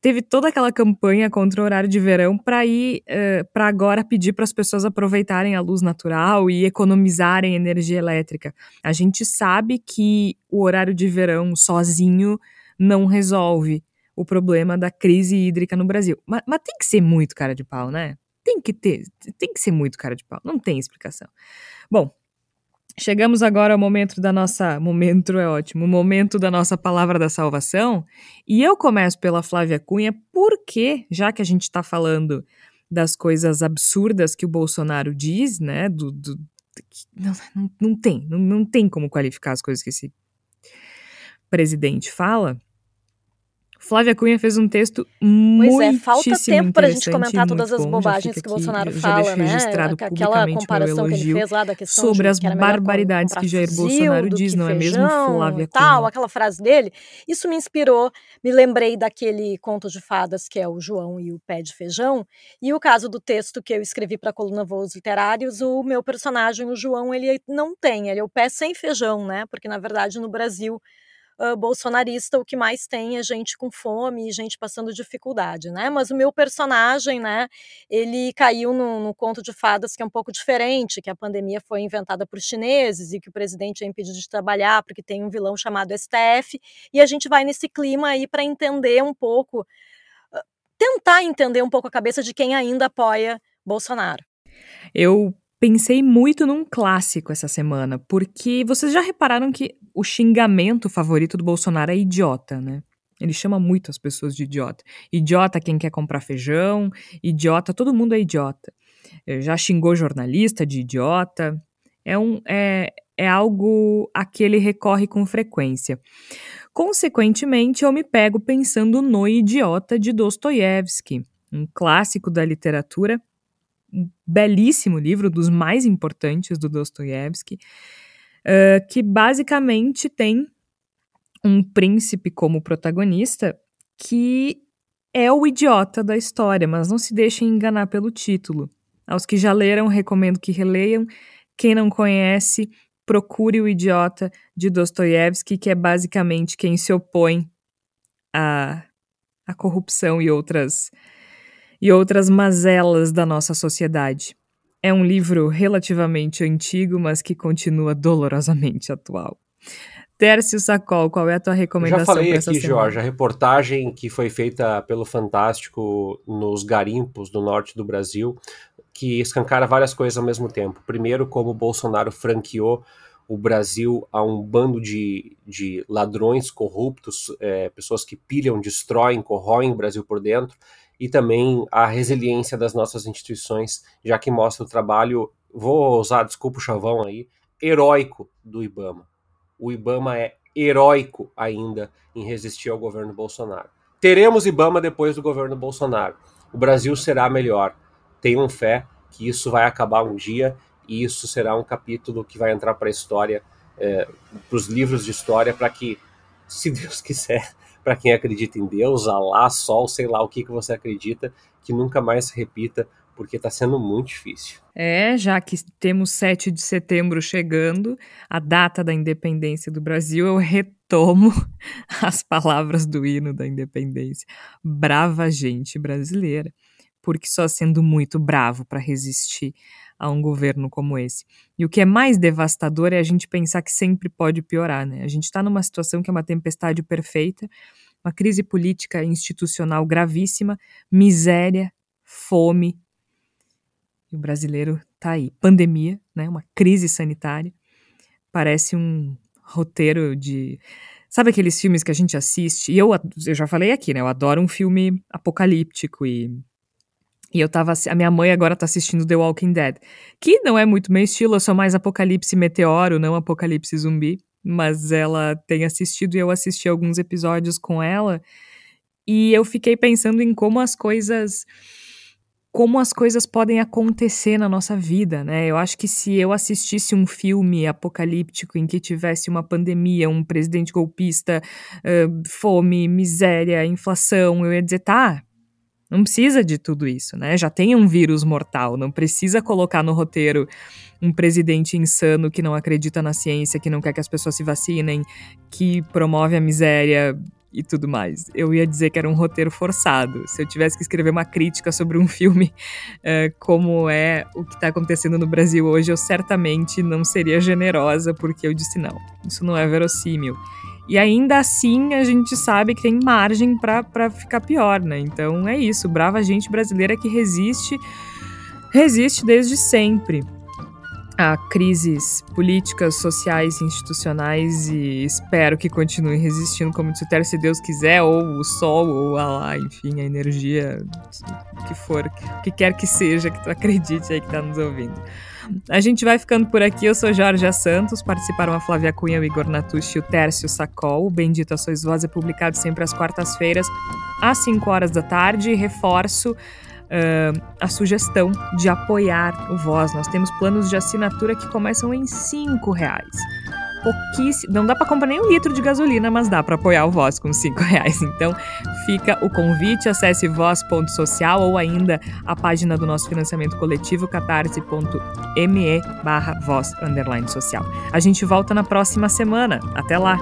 teve toda aquela campanha contra o horário de verão para ir uh, eh, para agora pedir para as pessoas aproveitarem a luz natural e economizarem energia elétrica. A gente sabe que o horário de verão sozinho não resolve o problema da crise hídrica no Brasil. Mas, mas tem que ser muito cara de pau, né? Tem que ter, tem que ser muito cara de pau. Não tem explicação. Bom, Chegamos agora ao momento da nossa. Momento é ótimo. Momento da nossa palavra da salvação. E eu começo pela Flávia Cunha, porque, já que a gente está falando das coisas absurdas que o Bolsonaro diz, né? Do, do não, não, não tem, não, não tem como qualificar as coisas que esse presidente fala. Flávia Cunha fez um texto muito Pois é, falta tempo para a gente comentar todas as bobagens que o Bolsonaro fala, né? Aquela comparação que ele fez lá da questão sobre as que barbaridades que Jair Bolsonaro diz, não é mesmo, Flávia tal, aquela frase dele. Isso me inspirou, me lembrei daquele conto de fadas que é o João e o pé de feijão, e o caso do texto que eu escrevi para a coluna Voos Literários, o meu personagem, o João, ele não tem, ele é o pé sem feijão, né? Porque na verdade no Brasil uh, bolsonarista, o que mais tem é gente com fome e gente passando dificuldade, né? Mas o meu personagem, né, ele caiu no, no conto de fadas que é um pouco diferente, que a pandemia foi inventada por chineses e que o presidente é impedido de trabalhar porque tem um vilão chamado STF, e a gente vai nesse clima aí para entender um pouco, tentar entender um pouco a cabeça de quem ainda apoia Bolsonaro. Eu pensei muito num clássico essa semana, porque vocês já repararam que o xingamento favorito do Bolsonaro é idiota, né? Ele chama muito as pessoas de idiota. Idiota quem quer comprar feijão, idiota, todo mundo é idiota. Já xingou jornalista de idiota. É, um, é, é algo a que ele recorre com frequência. Consequentemente, eu me pego pensando no Idiota de Dostoiévski, um clássico da literatura um belíssimo livro, dos mais importantes do Dostoiévski, uh, que basicamente tem um príncipe como protagonista que é o idiota da história, mas não se deixem enganar pelo título. Aos que já leram, recomendo que releiam. Quem não conhece, procure o Idiota de Dostoiévski, que é basicamente quem se opõe à, à corrupção e outras e outras mazelas da nossa sociedade. É um livro relativamente antigo, mas que continua dolorosamente atual. Tércio Sacol, qual é a tua recomendação? Já falei aqui, semana? Jorge, a reportagem que foi feita pelo Fantástico nos garimpos do norte do Brasil, que escancara várias coisas ao mesmo tempo. Primeiro, como Bolsonaro franqueou o Brasil a um bando de, de ladrões corruptos, é, pessoas que pilham, destroem, corroem o Brasil por dentro e também a resiliência das nossas instituições, já que mostra o trabalho, vou usar, desculpa o chavão aí, heróico do IBAMA. O IBAMA é heróico ainda em resistir ao governo Bolsonaro. Teremos IBAMA depois do governo Bolsonaro. O Brasil será melhor. Tenham fé que isso vai acabar um dia e isso será um capítulo que vai entrar para a história, é, para os livros de história, para que, se Deus quiser, para quem acredita em Deus, Alá, Sol, sei lá o que, que você acredita, que nunca mais se repita, porque está sendo muito difícil. É, já que temos 7 de setembro chegando, a data da independência do Brasil, eu retomo as palavras do hino da independência. Brava gente brasileira, porque só sendo muito bravo para resistir a um governo como esse. E o que é mais devastador é a gente pensar que sempre pode piorar, né? A gente está numa situação que é uma tempestade perfeita, uma crise política institucional gravíssima, miséria, fome. E o brasileiro tá aí. Pandemia, né? Uma crise sanitária. Parece um roteiro de. Sabe aqueles filmes que a gente assiste? E eu, eu já falei aqui, né? Eu adoro um filme apocalíptico e. E eu tava. A minha mãe agora tá assistindo The Walking Dead. Que não é muito meu estilo, eu sou mais apocalipse meteoro, não apocalipse zumbi mas ela tem assistido e eu assisti alguns episódios com ela e eu fiquei pensando em como as coisas como as coisas podem acontecer na nossa vida, né? Eu acho que se eu assistisse um filme apocalíptico em que tivesse uma pandemia, um presidente golpista, uh, fome, miséria, inflação, eu ia dizer, tá, não precisa de tudo isso, né? Já tem um vírus mortal, não precisa colocar no roteiro um presidente insano que não acredita na ciência, que não quer que as pessoas se vacinem, que promove a miséria e tudo mais. Eu ia dizer que era um roteiro forçado. Se eu tivesse que escrever uma crítica sobre um filme uh, como é o que está acontecendo no Brasil hoje, eu certamente não seria generosa, porque eu disse não, isso não é verossímil. E ainda assim a gente sabe que tem margem para ficar pior, né? Então é isso, brava gente brasileira que resiste, resiste desde sempre a crises políticas, sociais, institucionais e espero que continue resistindo como disser se Deus quiser, ou o sol, ou a lá, enfim, a energia, o que for, o que quer que seja que tu acredite aí que tá nos ouvindo. A gente vai ficando por aqui. Eu sou Jorge Santos. Participaram a Flávia Cunha, o Igor Natucci e o Tércio Sacol. O Bendita Sois Voz é publicado sempre às quartas-feiras, às 5 horas da tarde. Reforço uh, a sugestão de apoiar o Voz. Nós temos planos de assinatura que começam em cinco reais. Pouquíssimo, não dá para comprar nem um litro de gasolina, mas dá para apoiar o Voz com cinco reais. Então fica o convite, acesse voz.social ou ainda a página do nosso financiamento coletivo catarse.me barra voz social. A gente volta na próxima semana. Até lá!